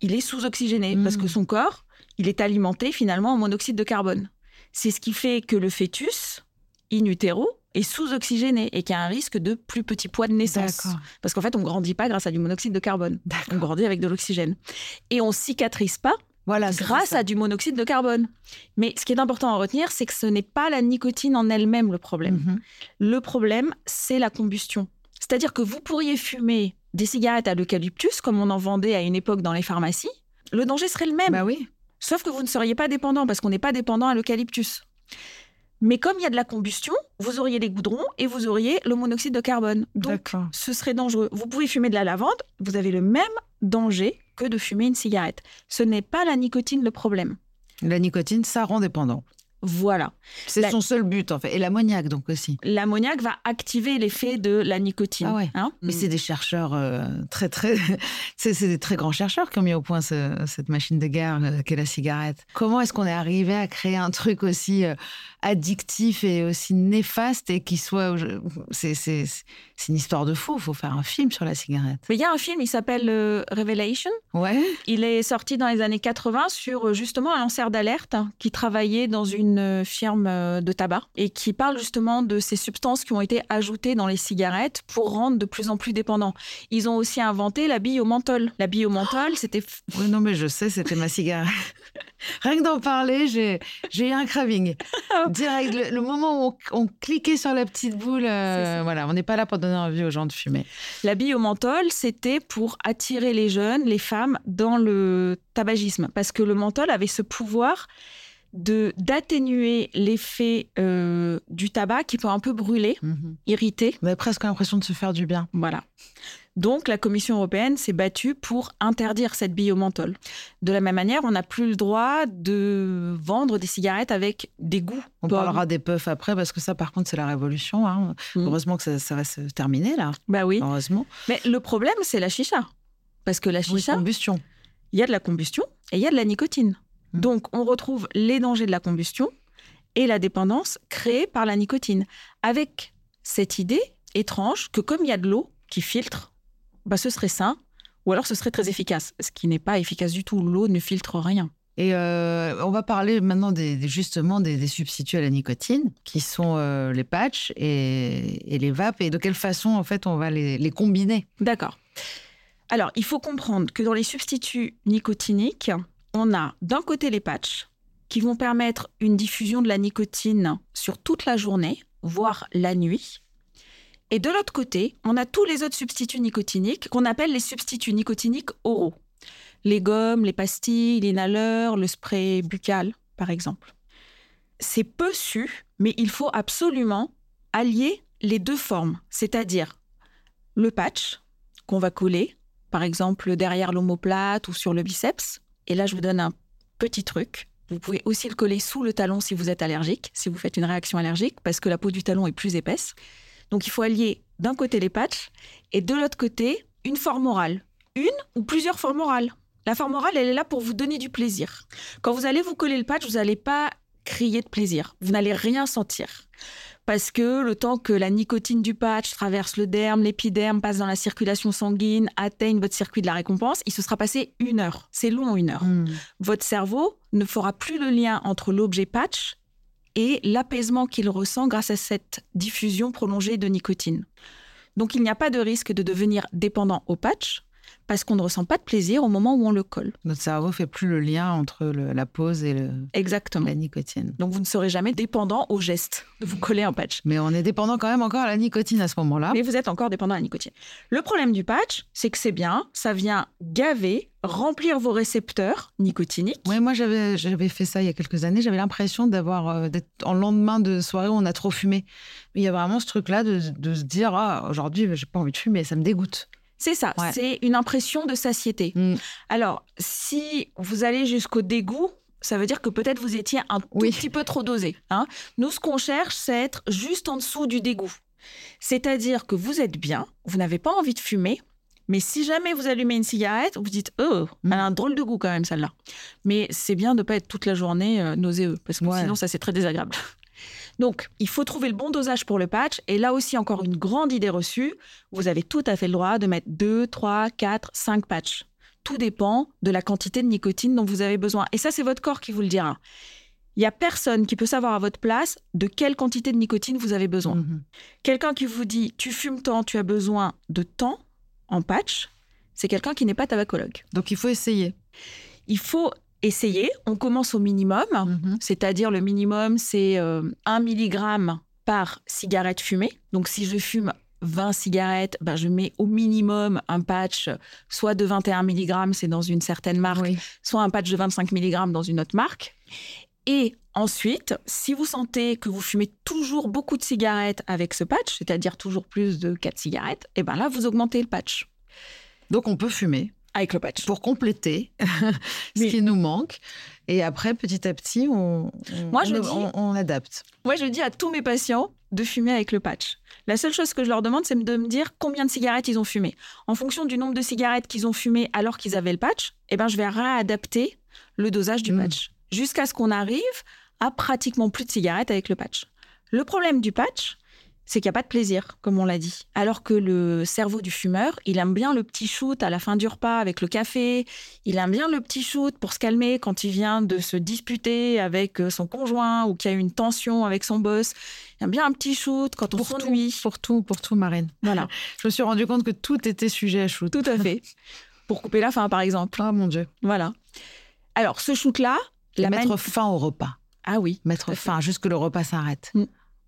B: il est sous-oxygéné
C: Mm.
B: parce que son corps, il est alimenté finalement en monoxyde de carbone. C'est ce qui fait que le fœtus, in utero, est sous-oxygéné et qu'il y a un risque de plus petit poids de naissance. Parce qu'en fait, on grandit pas grâce à du monoxyde de carbone. On grandit avec de l'oxygène. Et on cicatrise pas
C: Voilà.
B: grâce à du monoxyde de carbone. Mais ce qui est important à retenir, c'est que ce n'est pas la nicotine en elle-même le problème.
C: Mhm.
B: Le problème, c'est la combustion. C'est-à-dire que vous pourriez fumer des cigarettes à l'eucalyptus, comme on en vendait à une époque dans les pharmacies. Le danger serait le même.
C: Bah oui.
B: Sauf que vous ne seriez pas dépendant parce qu'on n'est pas dépendant à l'eucalyptus. Mais comme il y a de la combustion, vous auriez les goudrons et vous auriez le monoxyde de carbone. Donc, ce serait dangereux. Vous pouvez fumer de la lavande, vous avez le même danger que de fumer une cigarette. Ce n'est pas la nicotine le problème.
C: La nicotine, ça rend dépendant.
B: Voilà.
C: C'est
B: La-
C: son seul but en fait. Et l'ammoniac donc aussi.
B: L'ammoniac va activer l'effet de la nicotine.
C: Ah ouais.
B: hein.
C: Mais c'est des chercheurs euh, très, très. c'est c'est des très grands chercheurs qui ont mis au point ce- cette machine de guerre euh, qu'est la cigarette. Comment est-ce qu'on est arrivé à créer un truc aussi euh, addictif et aussi néfaste et qui soit. C'est c'est- c'est une histoire de fou. Il faut faire un film sur la cigarette.
B: Mais il y a un film, il s'appelle euh, Revelation.
C: Ouais.
B: Il est sorti dans les années 80 sur justement un lanceur d'alerte qui travaillait dans une euh, firme euh, de tabac et qui parle justement de ces substances qui ont été ajoutées dans les cigarettes pour rendre de plus en plus dépendants. Ils ont aussi inventé la bille au menthol. La bille au menthol, c'était
C: Oui, non, mais je sais, c'était ma cigarette. Rien que d'en parler, j'ai eu un craving. Direct, le, le moment où on, on cliquait sur la petite boule, euh, voilà, on n'est pas là pour donner envie aux gens de fumer.
B: la bille au menthol, c'était pour attirer les jeunes, les femmes dans le tabagisme parce que le menthol avait ce pouvoir de d'atténuer l'effet euh, du tabac qui peut un peu brûler,
C: Mhm.
B: irriter.
C: On avait presque l'impression de se faire du bien.
B: Voilà. Donc la Commission européenne s'est battue pour interdire cette bille au menthol. De la même manière, on n'a plus le droit de vendre des cigarettes avec des goûts.
C: On parlera des puffs après parce que ça, par contre, c'est la révolution. hein.
B: Mhm.
C: Heureusement que ça, ça va se terminer là.
B: Bah oui.
C: Heureusement.
B: Mais le problème, c'est la chicha. Parce que la
C: Oui,
B: chicha,
C: combustion.
B: il y a de la combustion et il y a de la nicotine.
C: Mhm.
B: Donc on retrouve les dangers de la combustion et la dépendance créée par la nicotine. Avec cette idée étrange que comme il y a de l'eau qui filtre, bah, ce serait sain. Ou alors ce serait très efficace, ce qui n'est pas efficace du tout. L'eau ne filtre rien.
C: Et euh, on va parler maintenant des, des- justement des, des substituts à la nicotine, qui sont euh, les patchs et, et les vapes, et de quelle façon en fait on va les, les combiner.
B: D'accord. Alors, il faut comprendre que dans les substituts nicotiniques, on a d'un côté les patchs qui vont permettre une diffusion de la nicotine sur toute la journée, voire la nuit. Et de l'autre côté, on a tous les autres substituts nicotiniques qu'on appelle les substituts nicotiniques oraux. Les gommes, les pastilles, l'inhaleur, le spray buccal, par exemple. C'est peu su, mais il faut absolument allier les deux formes, c'est-à-dire le patch qu'on va coller, par exemple derrière l'omoplate ou sur le biceps. Et là, je vous donne un petit truc. Vous pouvez aussi le coller sous le talon si vous êtes allergique, si vous faites une réaction allergique, parce que la peau du talon est plus épaisse. Donc il faut allier d'un côté les patchs et de l'autre côté une forme orale. Une ou plusieurs formes orales. La forme orale, elle est là pour vous donner du plaisir. Quand vous allez vous coller le patch, vous n'allez pas crier de plaisir. Vous n'allez rien sentir. Parce que le temps que la nicotine du patch traverse le derme, l'épiderme, passe dans la circulation sanguine, atteigne votre circuit de la récompense, il se sera passé une heure. C'est long, une heure. Votre cerveau ne fera plus le lien entre l'objet patch et l'apaisement qu'il ressent grâce à cette diffusion prolongée de nicotine. Donc il n'y a pas de risque de devenir dépendant au patch parce qu'on ne ressent pas de plaisir au moment où on le colle.
C: Notre cerveau fait plus le lien entre le- la pause et le-
B: Exactement.
C: la nicotine.
B: Donc vous ne serez jamais dépendant au geste de vous coller un patch.
C: Mais on est dépendant quand même encore à la nicotine à ce moment-là.
B: Mais vous êtes encore dépendant à la nicotine. Le problème du patch, c'est que c'est bien, ça vient gaver, remplir vos récepteurs nicotiniques.
C: Ouais, moi j'avais j'avais fait ça il y a quelques années. J'avais l'impression d'avoir euh, d'être en lendemain de soirée où on a trop fumé. Il y a vraiment ce truc-là de, de se dire ah aujourd'hui j'ai pas envie de fumer, ça me dégoûte.
B: C'est ça,
C: Ouais.
B: c'est une impression de satiété.
C: Mm.
B: Alors, si vous allez jusqu'au dégoût, ça veut dire que peut-être vous étiez un tout
C: Oui.
B: petit peu trop dosé. hein. Nous, ce qu'on cherche, c'est être juste en dessous du dégoût. C'est-à-dire que vous êtes bien, vous n'avez pas envie de fumer, mais si jamais vous allumez une cigarette, vous dites Oh, elle a un drôle de goût quand même, celle-là. Mais c'est bien de ne pas être toute la journée euh, nauséeux, parce que
C: Ouais.
B: sinon, ça, c'est très désagréable. Donc, il faut trouver le bon dosage pour le patch. Et là aussi, encore une grande idée reçue, vous avez tout à fait le droit de mettre 2, 3, 4, 5 patchs. Tout dépend de la quantité de nicotine dont vous avez besoin. Et ça, c'est votre corps qui vous le dira. Il n'y a personne qui peut savoir à votre place de quelle quantité de nicotine vous avez besoin.
C: Mhm.
B: Quelqu'un qui vous dit tu fumes tant, tu as besoin de temps en patch, c'est quelqu'un qui n'est pas tabacologue.
C: Donc il faut essayer.
B: Il faut essayer. On commence au minimum,
C: Mhm.
B: c'est-à-dire le minimum, c'est euh, 1 mg par cigarette fumée. Donc si je fume 20 cigarettes, ben, je mets au minimum un patch, soit de 21 mg, c'est dans une certaine marque,
C: Oui.
B: soit un patch de 25 mg dans une autre marque. Et ensuite, si vous sentez que vous fumez toujours beaucoup de cigarettes avec ce patch, c'est-à-dire toujours plus de 4 cigarettes, et ben là, vous augmentez le patch
C: Donc on peut fumer
B: avec le patch.
C: pour compléter ce
B: Oui.
C: qui nous manque. Et après, petit à petit, on, on,
B: Moi, je
C: on-
B: dis-
C: on- adapte.
B: Moi, je dis à tous mes patients de fumer avec le patch. La seule chose que je leur demande, c'est de me dire combien de cigarettes ils ont fumé. En fonction du nombre de cigarettes qu'ils ont fumé alors qu'ils avaient le patch, eh ben, je vais réadapter le dosage du
C: Mm.
B: patch jusqu'à ce qu'on arrive à pratiquement plus de cigarettes avec le patch. Le problème du patch, c'est qu'il n'y a pas de plaisir, comme on l'a dit. Alors que le cerveau du fumeur, il aime bien le petit shoot à la fin du repas avec le café. Il aime bien le petit shoot pour se calmer quand il vient de se disputer avec euh, son conjoint ou qu'il y a une tension avec son boss. Il aime bien un petit shoot quand on
C: Pour tout,
B: s'ennuie.
C: pour tout, pour tout, Marine.
B: Voilà,
C: Je me suis rendu compte que tout était sujet à shoot.
B: tout à fait. Pour couper la faim, par exemple.
C: Oh mon Dieu.
B: Voilà. Alors, ce shoot-là, la
C: mettre fin au repas.
B: Ah oui.
C: Mettre
B: Tout
C: fin, juste que le repas s'arrête.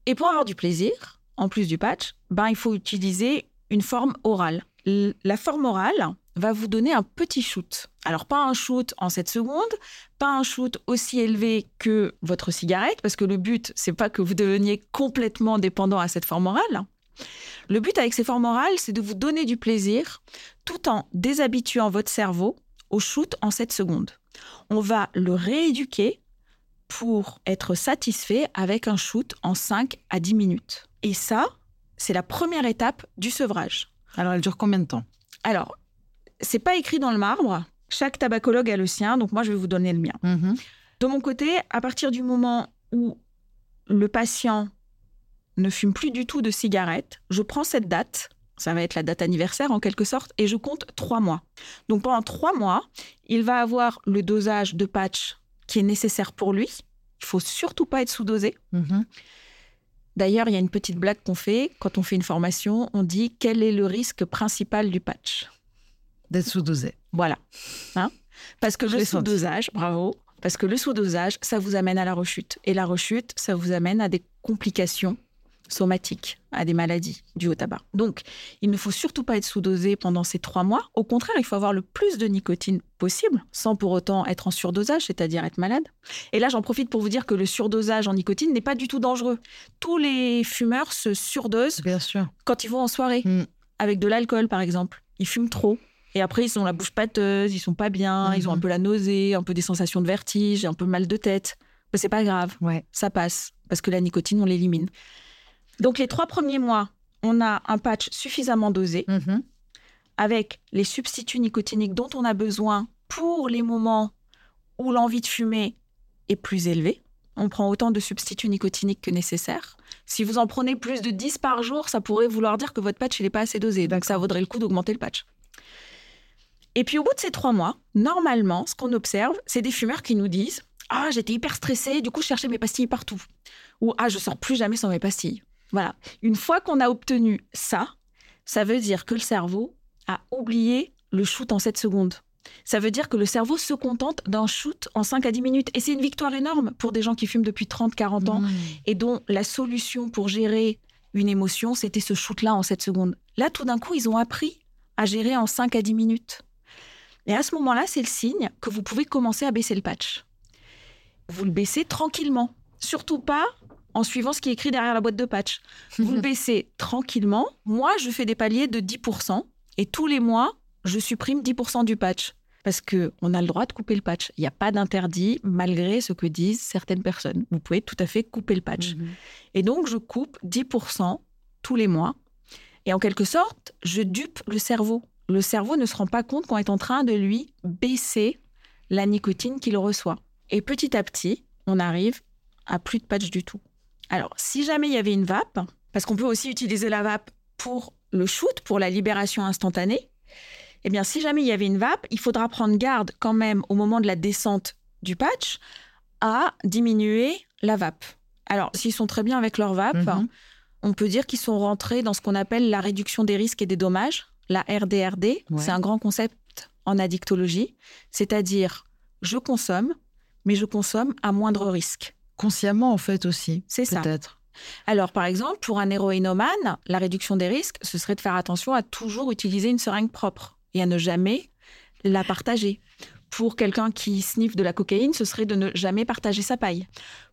B: Et pour avoir du plaisir, en plus du patch, ben, il faut utiliser une forme orale. La forme orale va vous donner un petit shoot. Alors, pas un shoot en 7 secondes, pas un shoot aussi élevé que votre cigarette, parce que le but, c'est pas que vous deveniez complètement dépendant à cette forme orale. Le but avec ces formes orales, c'est de vous donner du plaisir tout en déshabituant votre cerveau au shoot en 7 secondes. On va le rééduquer pour être satisfait avec un shoot en 5 à 10 minutes. Et ça, c'est la première étape du sevrage.
C: Alors, elle dure combien de temps?
B: Alors, c'est pas écrit dans le marbre. Chaque tabacologue a le sien, donc moi je vais vous donner le mien.
C: Mhm.
B: De mon côté, à partir du moment où le patient ne fume plus du tout de cigarette, je prends cette date, Ça va être la date anniversaire en quelque sorte. Et je compte trois mois. Donc pendant trois mois, il va avoir le dosage de patch qui est nécessaire pour lui. Il faut surtout pas être sous-dosé.
C: Mhm.
B: D'ailleurs, il y a une petite blague qu'on fait quand on fait une formation. On dit quel est le risque principal du patch?
C: D'être sous-dosé.
B: Voilà. Hein? Parce que
C: Je
B: le sous-dosage, bravo, parce que le sous-dosage, ça vous amène à la rechute. Et la rechute, ça vous amène à des complications somatiques, à des maladies dues au tabac. Donc, il ne faut surtout pas être sous-dosé pendant ces trois mois. Au contraire, il faut avoir le plus de nicotine possible, sans pour autant être en surdosage, c'est-à-dire être malade. Et là, j'en profite pour vous dire que le surdosage en nicotine n'est pas du tout dangereux. Tous les fumeurs se surdosent
C: Bien sûr.
B: quand ils vont en soirée,
C: Mm.
B: avec de l'alcool par exemple. Ils fument trop. Et après, ils ont la bouche pâteuse, ils sont pas bien, ils ont un peu la nausée, un peu des sensations de vertige, un peu mal de tête. Mais c'est pas grave,
C: Ouais.
B: ça passe, parce que la nicotine, on l'élimine. Donc les trois premiers mois, on a un patch suffisamment dosé,
C: Mhm.
B: avec les substituts nicotiniques dont on a besoin pour les moments où l'envie de fumer est plus élevée. On prend autant de substituts nicotiniques que nécessaire. Si vous en prenez plus de 10 par jour, ça pourrait vouloir dire que votre patch n'est pas assez dosé. Donc ça vaudrait le coup d'augmenter le patch. Et puis au bout de ces trois mois, normalement, ce qu'on observe, c'est des fumeurs qui nous disent Ah, j'étais hyper stressée, du coup, je cherchais mes pastilles partout. Ou Ah, je sors plus jamais sans mes pastilles. Voilà. Une fois qu'on a obtenu ça, ça veut dire que le cerveau a oublié le shoot en 7 secondes. Ça veut dire que le cerveau se contente d'un shoot en 5 à 10 minutes. Et c'est une victoire énorme pour des gens qui fument depuis 30, 40 ans
C: Mhm.
B: et dont la solution pour gérer une émotion, c'était ce shoot-là en 7 secondes. Là, tout d'un coup, ils ont appris à gérer en 5 à 10 minutes. Et à ce moment-là, c'est le signe que vous pouvez commencer à baisser le patch. Vous le baissez tranquillement. Surtout pas en suivant ce qui est écrit derrière la boîte de patch. Vous le baissez tranquillement. Moi, je fais des paliers de 10%. Et tous les mois, je supprime 10% du patch. Parce qu'on a le droit de couper le patch. Il n'y a pas d'interdit, malgré ce que disent certaines personnes. Vous pouvez tout à fait couper le patch.
C: Mhm.
B: Et donc, je coupe 10% tous les mois. Et en quelque sorte, je dupe le cerveau. Le cerveau ne se rend pas compte qu'on est en train de lui baisser la nicotine qu'il reçoit. Et petit à petit, on arrive à plus de patch du tout. Alors, si jamais il y avait une vape, parce qu'on peut aussi utiliser la vape pour le shoot, pour la libération instantanée, eh bien, si jamais il y avait une vape, il faudra prendre garde quand même au moment de la descente du patch à diminuer la vape. Alors, s'ils sont très bien avec leur vape,
C: Mhm.
B: on peut dire qu'ils sont rentrés dans ce qu'on appelle la réduction des risques et des dommages, la RDRD.
C: Ouais.
B: C'est un grand concept en addictologie, c'est-à-dire je consomme, mais je consomme à moindre risque.
C: Consciemment, en fait, aussi.
B: C'est ça.
C: Peut-être.
B: Alors, par exemple, pour un héroïnomane, la réduction des risques, ce serait de faire attention à toujours utiliser une seringue propre et à ne jamais la partager. Pour quelqu'un qui sniffe de la cocaïne, ce serait de ne jamais partager sa paille.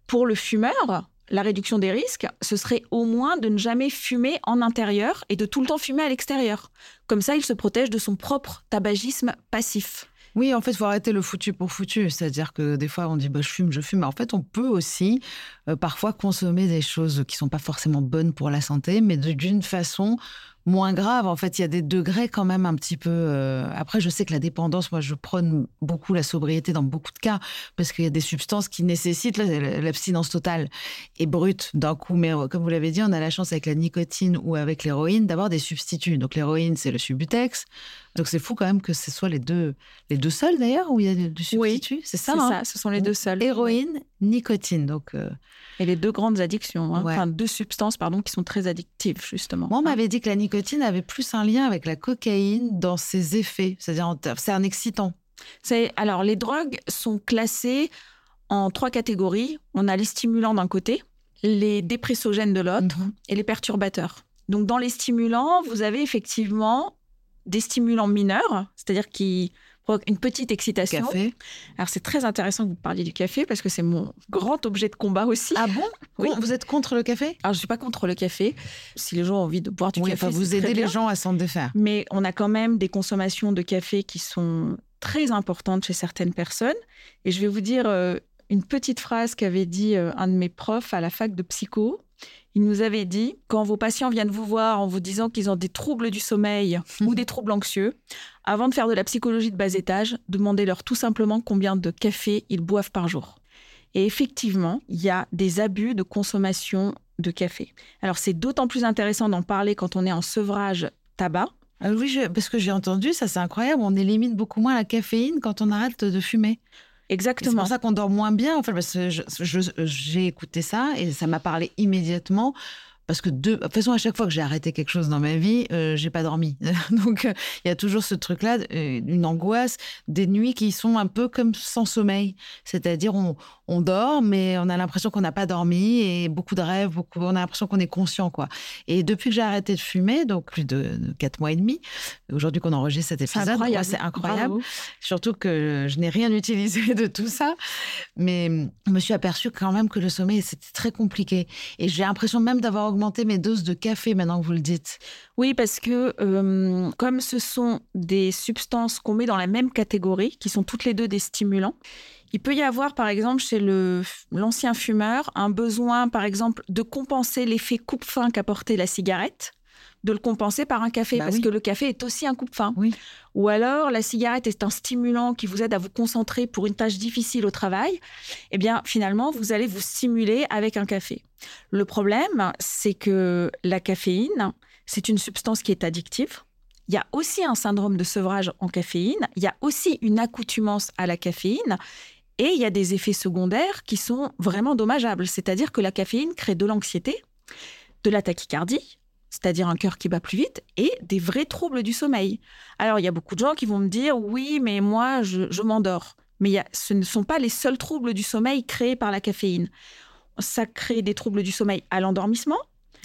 B: Pour le fumeur, la réduction des risques, ce serait au moins de ne jamais fumer en intérieur et de tout le temps fumer à l'extérieur. Comme ça, il se protège de son propre tabagisme passif.
C: Oui, en fait, il faut arrêter le foutu pour foutu. C'est-à-dire que des fois, on dit bah, je fume, je fume. En fait, on peut aussi euh, parfois consommer des choses qui sont pas forcément bonnes pour la santé, mais d'une façon moins grave. En fait, il y a des degrés quand même un petit peu. euh, Après, je sais que la dépendance, moi, je prône beaucoup la sobriété dans beaucoup de cas, parce qu'il y a des substances qui nécessitent la- l'abstinence totale et brute d'un coup. Mais comme vous l'avez dit, on a la chance avec la nicotine ou avec l'héroïne d'avoir des substituts. Donc l'héroïne, c'est le Subutex. Donc c'est fou quand même que ce soit les deux, les deux seuls d'ailleurs où il y a du substitut. c'est ça,
B: C'est
C: hein?
B: ça, ce sont les deux seuls.
C: Héroïne, nicotine. Donc euh,
B: Et les deux grandes addictions, hein.
C: Ouais.
B: enfin deux substances pardon, qui sont très addictives justement.
C: moi, on
B: hein.
C: m'avait dit que la nicotine avait plus un lien avec la cocaïne dans ses effets. C'est-à-dire, c'est un excitant.
B: C'est alors les drogues sont classées en trois catégories. On a les stimulants d'un côté, les dépressogènes de l'autre
C: Mhm.
B: et les perturbateurs. Donc dans les stimulants, vous avez effectivement des stimulants mineurs, c'est-à-dire qui une petite excitation.
C: Café.
B: Alors c'est très intéressant que vous parliez du café parce que c'est mon grand objet de combat aussi.
C: Ah bon?
B: Oui.
C: Vous êtes contre le café?
B: Alors je suis pas contre le café. Si les gens ont envie de boire du
C: Oui,
B: café,
C: enfin, vous aidez les gens à s'en défaire.
B: Mais on a quand même des consommations de café qui sont très importantes chez certaines personnes. Et je vais vous dire euh, une petite phrase qu'avait dit euh, un de mes profs à la fac de psycho. Il nous avait dit, quand vos patients viennent vous voir en vous disant qu'ils ont des troubles du sommeil ou des troubles anxieux, avant de faire de la psychologie de bas étage, demandez-leur tout simplement combien de café ils boivent par jour. Et effectivement, il y a des abus de consommation de café. Alors c'est d'autant plus intéressant d'en parler quand on est en sevrage tabac.
C: Ah oui, je- parce que j'ai entendu, ça c'est incroyable, on élimine beaucoup moins la caféine quand on arrête de fumer. C'est
B: Exactement.
C: pour ça qu'on dort moins bien, en fait, parce que j'ai écouté ça et ça m'a parlé immédiatement. Parce que de, de toute façon, à chaque fois que j'ai arrêté quelque chose dans ma vie, euh, j'ai pas dormi. Donc, euh, il y a toujours ce truc-là, euh, une angoisse, des nuits qui sont un peu comme sans sommeil. C'est-à-dire, on, on dort, mais on a l'impression qu'on n'a pas dormi et beaucoup de rêves, beaucoup, on a l'impression qu'on est conscient, quoi. Et depuis que j'ai arrêté de fumer, donc plus de, de quatre mois et demi, aujourd'hui qu'on enregistre cet
B: C'est
C: épisode,
B: incroyable.
C: ouais, c'est incroyable.
B: Bravo.
C: Surtout que je n'ai rien utilisé de tout ça. Mais je me suis aperçue quand même que le sommeil, c'était très compliqué. Et j'ai l'impression même d'avoir mes doses de café maintenant que vous le dites.
B: Oui, parce que euh, comme ce sont des substances qu'on met dans la même catégorie, qui sont toutes les deux des stimulants, il peut y avoir, par exemple, chez l'ancien fumeur, un besoin, par exemple, de compenser l'effet coupe-faim qu'apportait la cigarette, de le compenser par un café,
C: Bah
B: parce
C: oui.
B: que le café est aussi un coupe-faim.
C: Oui.
B: Ou alors, la cigarette est un stimulant qui vous aide à vous concentrer pour une tâche difficile au travail. Eh bien, finalement, vous allez vous stimuler avec un café. Le problème, c'est que la caféine, c'est une substance qui est addictive. Il y a aussi un syndrome de sevrage en caféine. Il y a aussi une accoutumance à la caféine. Et il y a des effets secondaires qui sont vraiment dommageables. C'est-à-dire que la caféine crée de l'anxiété, de la tachycardie, c'est-à-dire un cœur qui bat plus vite, et des vrais troubles du sommeil. Alors, il y a beaucoup de gens qui vont me dire, oui, mais moi, je, je m'endors. Mais y a- ce ne sont pas les seuls troubles du sommeil créés par la caféine. Ça crée des troubles du sommeil à l'endormissement,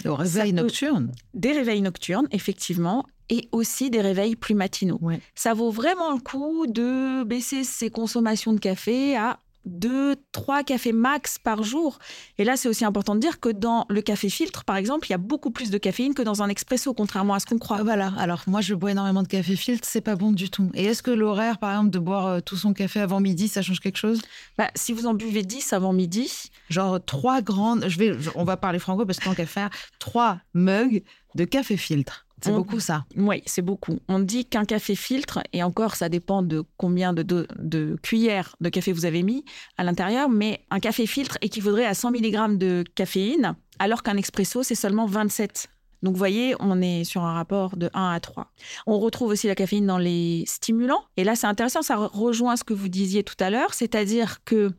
C: Au réveil
B: peut-
C: nocturne.
B: des réveils nocturnes, effectivement, et aussi des réveils plus matinaux.
C: Ouais.
B: Ça vaut vraiment le coup de baisser ses consommations de café à 2, 3 cafés max par jour. Et là, c'est aussi important de dire que dans le café filtre, par exemple, il y a beaucoup plus de caféine que dans un expresso, contrairement à ce qu'on croit.
C: Voilà. Alors, moi, je bois énormément de café filtre, c'est pas bon du tout. Et est-ce que l'horaire, par exemple, de boire euh, tout son café avant midi, ça change quelque chose?
B: Bah, si vous en buvez 10 avant midi,
C: Genre trois grandes. Je vais, on va parler franco parce que tant qu'à faire, trois mugs de café filtre. C'est beaucoup ça.
B: Oui, c'est beaucoup. On dit qu'un café filtre, et encore, ça dépend de combien de, cuillères de café vous avez mis à l'intérieur, mais un café filtre équivaudrait à 100 mg de caféine, alors qu'un expresso, c'est seulement 27. Donc, vous voyez, on est sur un rapport de 1 à 3. On retrouve aussi la caféine dans les stimulants. Et là, c'est intéressant, ça re- rejoint ce que vous disiez tout à l'heure, c'est-à-dire que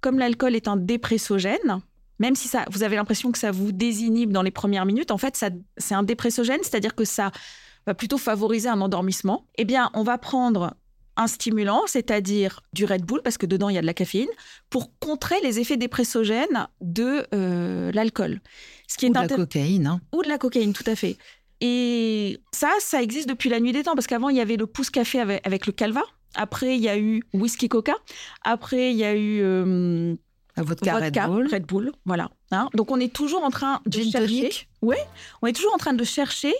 B: comme l'alcool est un dépressogène, même si ça, vous avez l'impression que ça vous désinhibe dans les premières minutes, en fait, ça, c'est un dépressogène, c'est-à-dire que ça va plutôt favoriser un endormissement. Eh bien, on va prendre un stimulant, c'est-à-dire du Red Bull, parce que dedans il y a de la caféine, pour contrer les effets dépressogènes de euh, l'alcool. Ce qui
C: Ou de la cocaïne. hein.
B: ou de la cocaïne, tout à fait. Et ça, ça existe depuis la nuit des temps, parce qu'avant, il y avait le pouce café avec, avec le calva. Après, il y a eu whisky coca. Après, il y a eu euh,
C: vodka,
B: vodka,
C: Red Bull.
B: voilà. Hein. Donc, on est toujours en train de
C: Gin
B: chercher.
C: tonic.
B: Ouais, on est toujours en train de chercher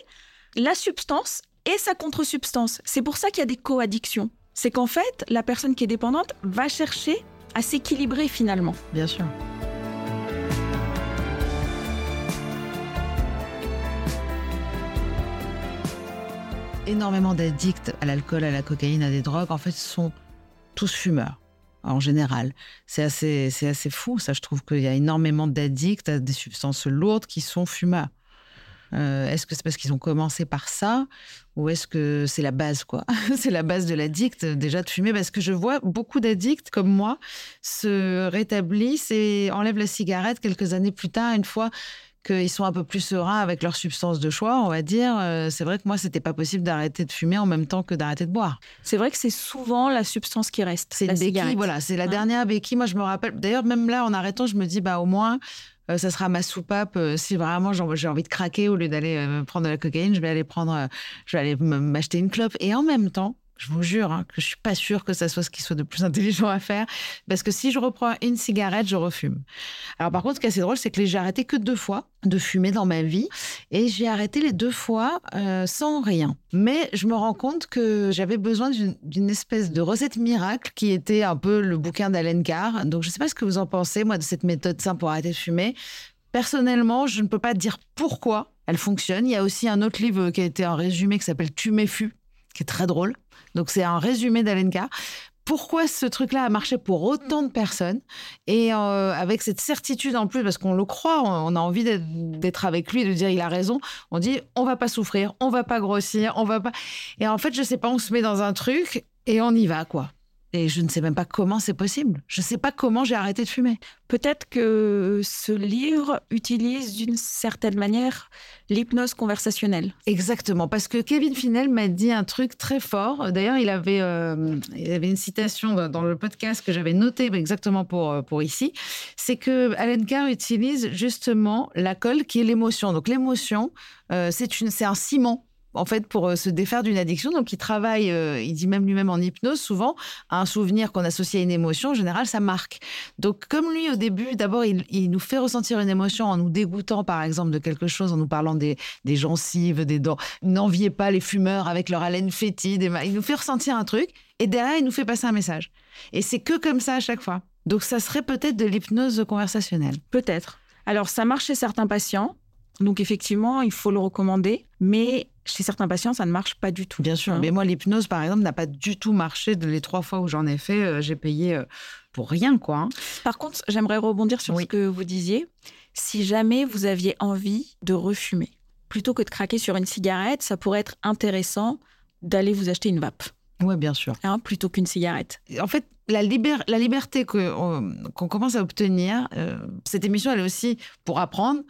B: la substance et sa contre-substance. C'est pour ça qu'il y a des coaddictions. C'est qu'en fait, la personne qui est dépendante va chercher à s'équilibrer finalement.
C: Bien sûr. Énormément d'addicts à l'alcool, à la cocaïne, à des drogues, en fait, sont tous fumeurs, en général. C'est assez, c'est assez fou, ça. Je trouve qu'il y a énormément d'addicts à des substances lourdes qui sont fumeurs. Est-ce que c'est parce qu'ils ont commencé par ça ou est-ce que c'est la base, quoi? C'est la base de l'addict, déjà, de fumer, parce que je vois beaucoup d'addicts comme moi se rétablissent et enlèvent la cigarette quelques années plus tard, une fois qu'ils sont un peu plus sereins avec leur substance de choix, on va dire. Euh, C'est vrai que moi, c'était pas possible d'arrêter de fumer en même temps que d'arrêter de boire.
B: C'est vrai que c'est souvent la substance qui reste.
C: C'est
B: la
C: béquille,
B: cigarette.
C: voilà, c'est la
B: Hein.
C: dernière béquille. Moi, je me rappelle. D'ailleurs, même là, en arrêtant, je me dis, bah, au moins, euh, ça sera ma soupape. euh, si vraiment j'ai envie de craquer au lieu d'aller euh, prendre de la cocaïne, je vais aller prendre, je vais aller m'acheter une clope. Et en même temps, je vous jure hein, que je suis pas sûre que ça soit ce qui soit de plus intelligent à faire, parce que si je reprends une cigarette, je refume. Alors par contre, ce qui est assez drôle, c'est que j'ai arrêté que deux fois de fumer dans ma vie, et j'ai arrêté les deux fois euh, sans rien. Mais je me rends compte que j'avais besoin d'une espèce de recette miracle qui était un peu le bouquin d'Alain Carr. Donc je sais pas ce que vous en pensez, moi, de cette méthode simple pour arrêter de fumer. Personnellement, je ne peux pas dire pourquoi elle fonctionne. Il y a aussi un autre livre qui a été un résumé qui s'appelle Tu m'effus, qui est très drôle. Donc c'est un résumé d'Alain Carr. pourquoi ce truc-là a marché pour autant de personnes? Et euh, avec cette certitude en plus parce qu'on le croit, on a envie d'être avec lui, de dire il a raison. On dit on va pas souffrir, on va pas grossir, on va pas. Et en fait, je sais pas, on se met dans un truc et on y va quoi. Et je ne sais même pas comment c'est possible. Je sais pas comment j'ai arrêté de fumer.
B: Peut-être que ce livre utilise d'une certaine manière l'hypnose conversationnelle.
C: Exactement, parce que Kevin Finel m'a dit un truc très fort. D'ailleurs, il avait, euh, il avait une citation dans- le podcast que j'avais noté exactement pour, euh, pour ici. C'est que Allen Carr utilise justement la colle qui est l'émotion. Donc l'émotion, euh, c'est une, c'est un ciment. En fait, pour euh, se défaire d'une addiction, donc il travaille, euh, il dit même lui-même en hypnose, souvent, un souvenir qu'on associe à une émotion, en général, ça marque. Donc, comme lui, au début, d'abord, il, nous fait ressentir une émotion en nous dégoûtant, par exemple, de quelque chose, en nous parlant des, des gencives, des dents. N'enviez pas les fumeurs avec leur haleine fétide. Il nous fait ressentir un truc et derrière, il nous fait passer un message. Et c'est que comme ça à chaque fois. Donc, ça serait peut-être de l'hypnose conversationnelle.
B: Peut-être. Alors, ça marche chez certains patients. Donc, effectivement, il faut le recommander. Mais chez certains patients, ça ne marche pas du tout.
C: Bien sûr.
B: Hein.
C: Mais moi, l'hypnose, par exemple, n'a pas du tout marché. Les trois fois où j'en ai fait, euh, j'ai payé euh, pour rien, quoi. hein.
B: Par contre, j'aimerais rebondir sur
C: Oui.
B: ce que vous disiez. Si jamais vous aviez envie de refumer, plutôt que de craquer sur une cigarette, ça pourrait être intéressant d'aller vous acheter une vape,
C: Ouais, bien sûr.
B: hein, plutôt qu'une cigarette.
C: en fait, la, la liberté euh, qu'on commence à obtenir, euh, cette émission, elle est aussi pour apprendre,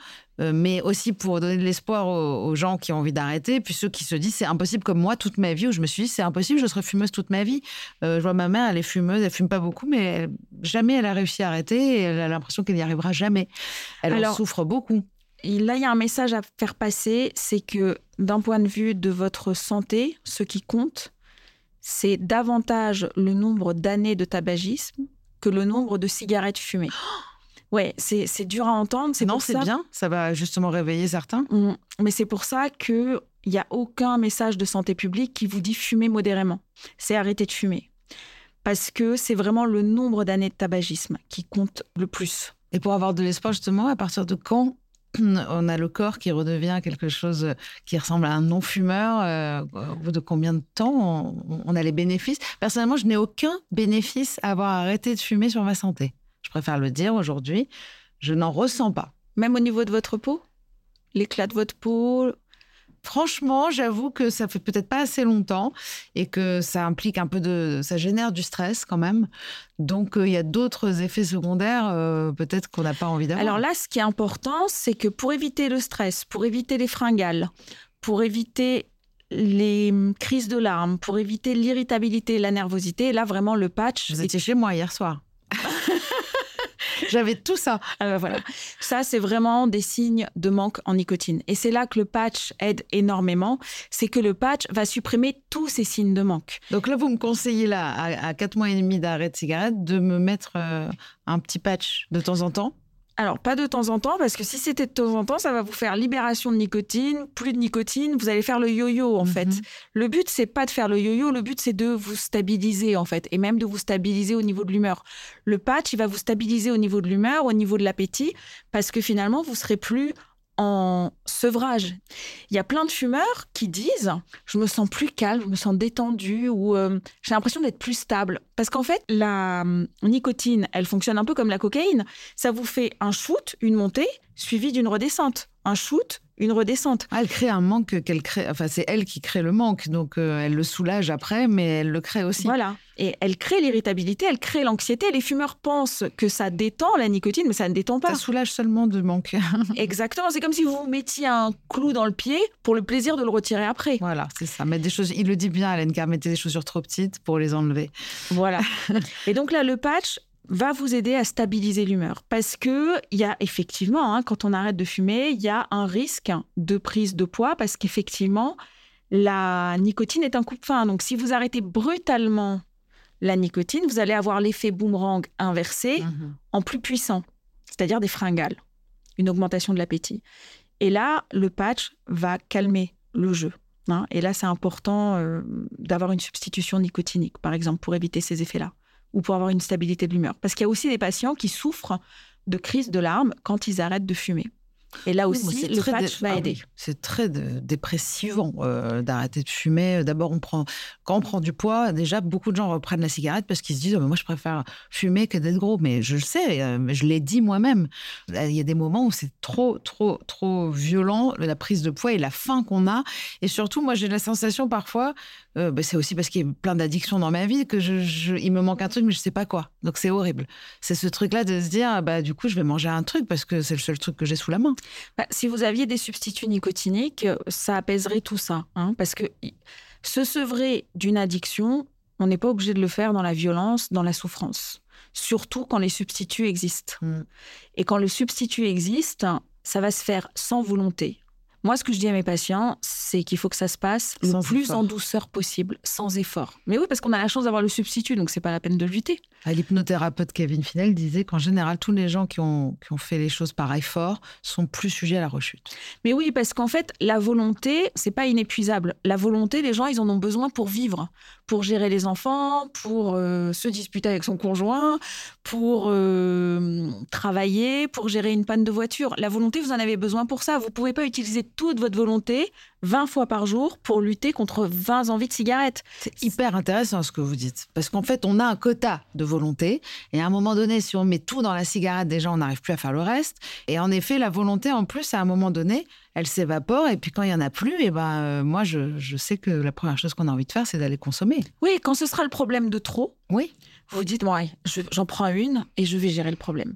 C: mais aussi pour donner de l'espoir aux, aux gens qui ont envie d'arrêter, puis ceux qui se disent c'est impossible comme moi toute ma vie, où je me suis dit c'est impossible, je serai fumeuse toute ma vie. Euh, je vois ma mère, elle est fumeuse, elle fume pas beaucoup, mais elle- jamais elle a réussi à arrêter et elle a l'impression qu'elle n'y arrivera jamais. Elle en souffre beaucoup.
B: Et là, il y a un message à faire passer, c'est que d'un point de vue de votre santé, ce qui compte, c'est davantage le nombre d'années de tabagisme que le nombre de cigarettes fumées. Ouais, c'est c'est dur à entendre. C'est
C: Non, c'est
B: ça-
C: bien, ça va justement réveiller certains.
B: Mm. Mais c'est pour ça qu'il n'y a aucun message de santé publique qui vous dit fumer modérément. C'est arrêter de fumer. Parce que c'est vraiment le nombre d'années de tabagisme qui compte le plus.
C: Et pour avoir de l'espoir, justement, à partir de quand on a le corps qui redevient quelque chose qui ressemble à un non-fumeur, euh, au bout de combien de temps on, on a les bénéfices? Personnellement, je n'ai aucun bénéfice à avoir arrêté de fumer sur ma santé. Je préfère le dire aujourd'hui. Je n'en ressens pas.
B: Même au niveau de votre peau? L'éclat de votre peau?
C: Franchement, j'avoue que ça fait peut-être pas assez longtemps et que ça implique un peu de, ça génère du stress quand même. Donc euh, il y a d'autres effets secondaires, euh, peut-être qu'on n'a pas envie d'avoir.
B: Alors là, ce qui est important, c'est que pour éviter le stress, pour éviter les fringales, pour éviter les hum, crises de larmes, pour éviter l'irritabilité, la nervosité, là vraiment le patch,
C: vous étiez chez moi hier soir. J'avais tout ça.
B: Ah bah voilà. Ça, c'est vraiment des signes de manque en nicotine. Et c'est là que le patch aide énormément. C'est que le patch va supprimer tous ces signes de manque.
C: Donc là, vous me conseillez là, à, à 4 mois et demi d'arrêt de cigarette, de me mettre euh, un petit patch de temps en temps.
B: Alors, pas de temps en temps, parce que si c'était de temps en temps, ça va vous faire libération de nicotine, plus de nicotine, vous allez faire le yo-yo, en fait.
C: Mhm.
B: Le but, c'est pas de faire le yo-yo, le but, c'est de vous stabiliser, en fait, et même de vous stabiliser au niveau de l'humeur. Le patch, il va vous stabiliser au niveau de l'humeur, au niveau de l'appétit, parce que finalement, vous serez plus en sevrage. Il y a plein de fumeurs qui disent je me sens plus calme, je me sens détendu ou euh, j'ai l'impression d'être plus stable. Parce qu'en fait la hum, nicotine, elle fonctionne un peu comme la cocaïne, ça vous fait un shoot, une montée suivie d'une redescente, un shoot, une redescente.
C: Ah, elle crée un manque qu'elle crée. Enfin, c'est elle qui crée le manque, donc euh, elle le soulage après, mais elle le crée aussi.
B: Voilà. Et elle crée l'irritabilité, elle crée l'anxiété. Les fumeurs pensent que ça détend la nicotine, mais ça ne détend pas.
C: Ça soulage seulement de manque.
B: Exactement. C'est comme si vous mettiez un clou dans le pied pour le plaisir de le retirer après.
C: voilà, c'est ça. Mettre des choses. Il le dit bien, Alain, car mettez des chaussures trop petites pour les enlever.
B: Voilà. Et donc là, le patch va vous aider à stabiliser l'humeur. Parce que il y a effectivement, hein, quand on arrête de fumer, il y a un risque de prise de poids parce qu'effectivement, la nicotine est un coupe-fin. Donc si vous arrêtez brutalement la nicotine, vous allez avoir l'effet boomerang inversé
C: Mhm.
B: en plus puissant, c'est-à-dire des fringales, une augmentation de l'appétit. Et là, le patch va calmer le jeu. hein. Et là, c'est important euh, d'avoir une substitution nicotinique, par exemple, pour éviter ces effets-là, ou pour avoir une stabilité de l'humeur. Parce qu'il y a aussi des patients qui souffrent de crises de larmes quand ils arrêtent de fumer. Et là
C: Oui,
B: aussi,
C: c'est
B: le
C: très
B: patch
C: dé-
B: va
C: ah
B: aider.
C: c'est très dé- dépressivant euh, d'arrêter de fumer. D'abord, on prend quand on prend du poids, déjà beaucoup de gens reprennent la cigarette parce qu'ils se disent Oh, mais moi je préfère fumer que d'être gros. Mais je le sais, euh, je l'ai dit moi-même. Il y a des moments où c'est trop, trop, trop violent la prise de poids et la faim qu'on a. Et surtout, moi j'ai la sensation parfois, euh, bah, c'est aussi parce qu'il y a plein d'addictions dans ma vie que je, je- il me manque un truc mais je sais pas quoi. Donc c'est horrible. C'est ce truc-là de se dire bah du coup je vais manger un truc parce que c'est le seul truc que j'ai sous la main.
B: Bah, si vous aviez des substituts nicotiniques, ça apaiserait tout ça. hein, parce que se sevrer d'une addiction, on n'est pas obligé de le faire dans la violence, dans la souffrance. Surtout quand les substituts existent.
C: Mm.
B: Et quand le substitut existe, ça va se faire sans volonté. Moi, ce que je dis à mes patients, c'est qu'il faut que ça se passe le plus
C: effort.
B: en douceur possible, sans effort. Mais oui, parce qu'on a la chance d'avoir le substitut, donc c'est pas la peine de lutter.
C: L'hypnothérapeute Kevin Finel disait qu'en général, tous les gens qui ont, qui ont fait les choses par effort sont plus sujets à la rechute.
B: Mais oui, parce qu'en fait, la volonté, c'est pas inépuisable. La volonté, les gens, ils en ont besoin pour vivre, pour gérer les enfants, pour euh, se disputer avec son conjoint, pour euh, travailler, pour gérer une panne de voiture. La volonté, vous en avez besoin pour ça. Vous pouvez pas utiliser toute votre volonté 20 fois par jour pour lutter contre 20 envies de cigarettes.
C: C'est hyper intéressant ce que vous dites. Parce qu'en fait, on a un quota de volonté. Et à un moment donné, si on met tout dans la cigarette, déjà, on n'arrive plus à faire le reste. Et en effet, la volonté, en plus, à un moment donné, elle s'évapore. Et puis quand il n'y en a plus, et ben, euh, moi, je, je sais que la première chose qu'on a envie de faire, c'est d'aller consommer.
B: Oui, quand ce sera le problème de trop,
C: Oui.
B: Vous vous dites, je- j'en prends une et je vais gérer le problème.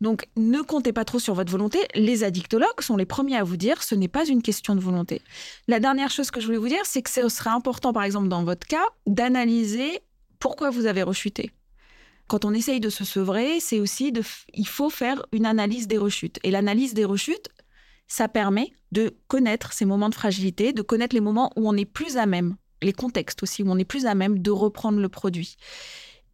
B: Donc, ne comptez pas trop sur votre volonté. Les addictologues sont les premiers à vous dire, ce n'est pas une question de volonté. La dernière chose que je voulais vous dire, c'est que ce serait important, par exemple, dans votre cas, d'analyser pourquoi vous avez rechuté. Quand on essaye de se sevrer, c'est aussi de, il faut faire une analyse des rechutes. Et l'analyse des rechutes, ça permet de connaître ces moments de fragilité, de connaître les moments où on est plus à même, les contextes aussi, où on est plus à même de reprendre le produit.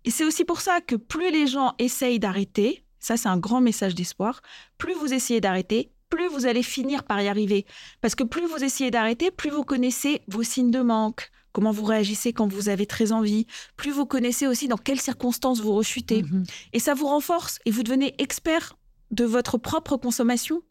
B: Et c'est aussi pour ça que plus les gens essayent d'arrêter, ça c'est un grand message d'espoir, plus vous essayez d'arrêter, plus vous allez finir par y arriver. Parce que plus vous essayez d'arrêter, plus vous connaissez vos signes de manque, comment vous réagissez quand vous avez très envie, plus vous connaissez aussi dans quelles circonstances vous rechutez.
C: Mhm.
B: Et ça vous renforce et vous devenez expert de votre propre consommation.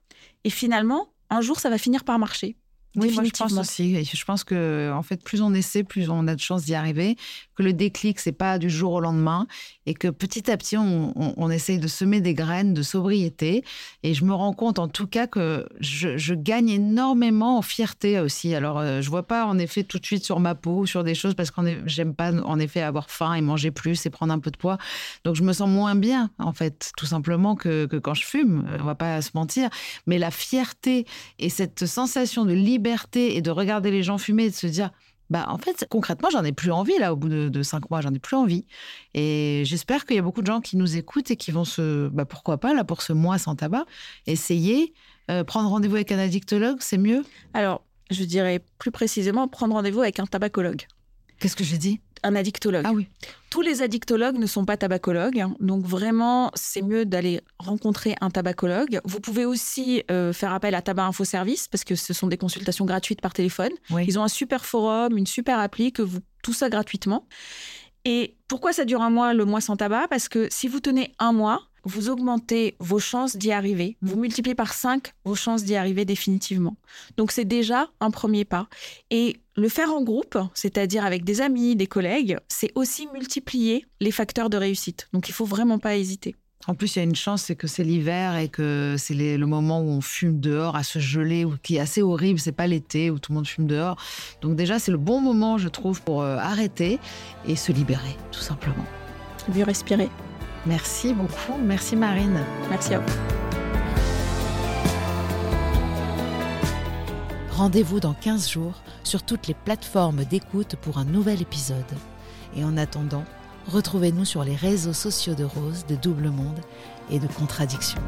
B: Et finalement, un jour, ça va finir par marcher.
C: Oui, moi je pense aussi. Je pense que en fait, plus on essaie, plus on a de chances d'y arriver. Que le déclic, c'est pas du jour au lendemain, et que petit à petit, on, essaye de semer des graines de sobriété. Et je me rends compte, en tout cas, que je, gagne énormément en fierté aussi. Alors, euh, je vois pas en effet tout de suite sur ma peau, sur des choses, parce eff- j'aime pas en effet avoir faim et manger plus et prendre un peu de poids. Donc, je me sens moins bien, en fait, tout simplement que, que quand je fume. Euh, On va pas se mentir. Mais la fierté et cette sensation de liberté et de regarder les gens fumer et de se dire, bah en fait, concrètement, j'en ai plus envie là, au bout de, de cinq mois, j'en ai plus envie. Et j'espère qu'il y a beaucoup de gens qui nous écoutent et qui vont se, bah pourquoi pas là pour ce mois sans tabac, essayer, euh, prendre rendez-vous avec un addictologue, c'est mieux?
B: Alors, je dirais plus précisément prendre rendez-vous avec un tabacologue,
C: Qu'est-ce que j'ai dit?
B: Un addictologue.
C: Ah oui.
B: Tous les addictologues ne sont pas tabacologues, hein. donc vraiment, c'est mieux d'aller rencontrer un tabacologue. Vous pouvez aussi euh, faire appel à Tabac Info Service parce que ce sont des consultations gratuites par téléphone.
C: Oui.
B: Ils ont un super forum, une super appli que vous tout ça gratuitement. Et pourquoi ça dure un mois le mois sans tabac? Parce que si vous tenez un mois, vous augmentez vos chances d'y arriver. Vous multipliez par 5 vos chances d'y arriver définitivement. Donc c'est déjà un premier pas. Et le faire en groupe, c'est-à-dire avec des amis, des collègues, c'est aussi multiplier les facteurs de réussite. Donc il faut vraiment pas hésiter.
C: En plus, il y a une chance, c'est que c'est l'hiver et que c'est les- le moment où on fume dehors à se geler, ou qui est assez horrible. C'est pas l'été où tout le monde fume dehors. Donc déjà, c'est le bon moment, je trouve, pour euh, arrêter et se libérer, tout simplement.
B: Mieux respirer.
C: Merci beaucoup. Merci Marine.
B: Merci à vous.
C: Rendez-vous dans 15 jours sur toutes les plateformes d'écoute pour un nouvel épisode. Et en attendant, retrouvez-nous sur les réseaux sociaux de Rose, de Double Monde et de Contradiction.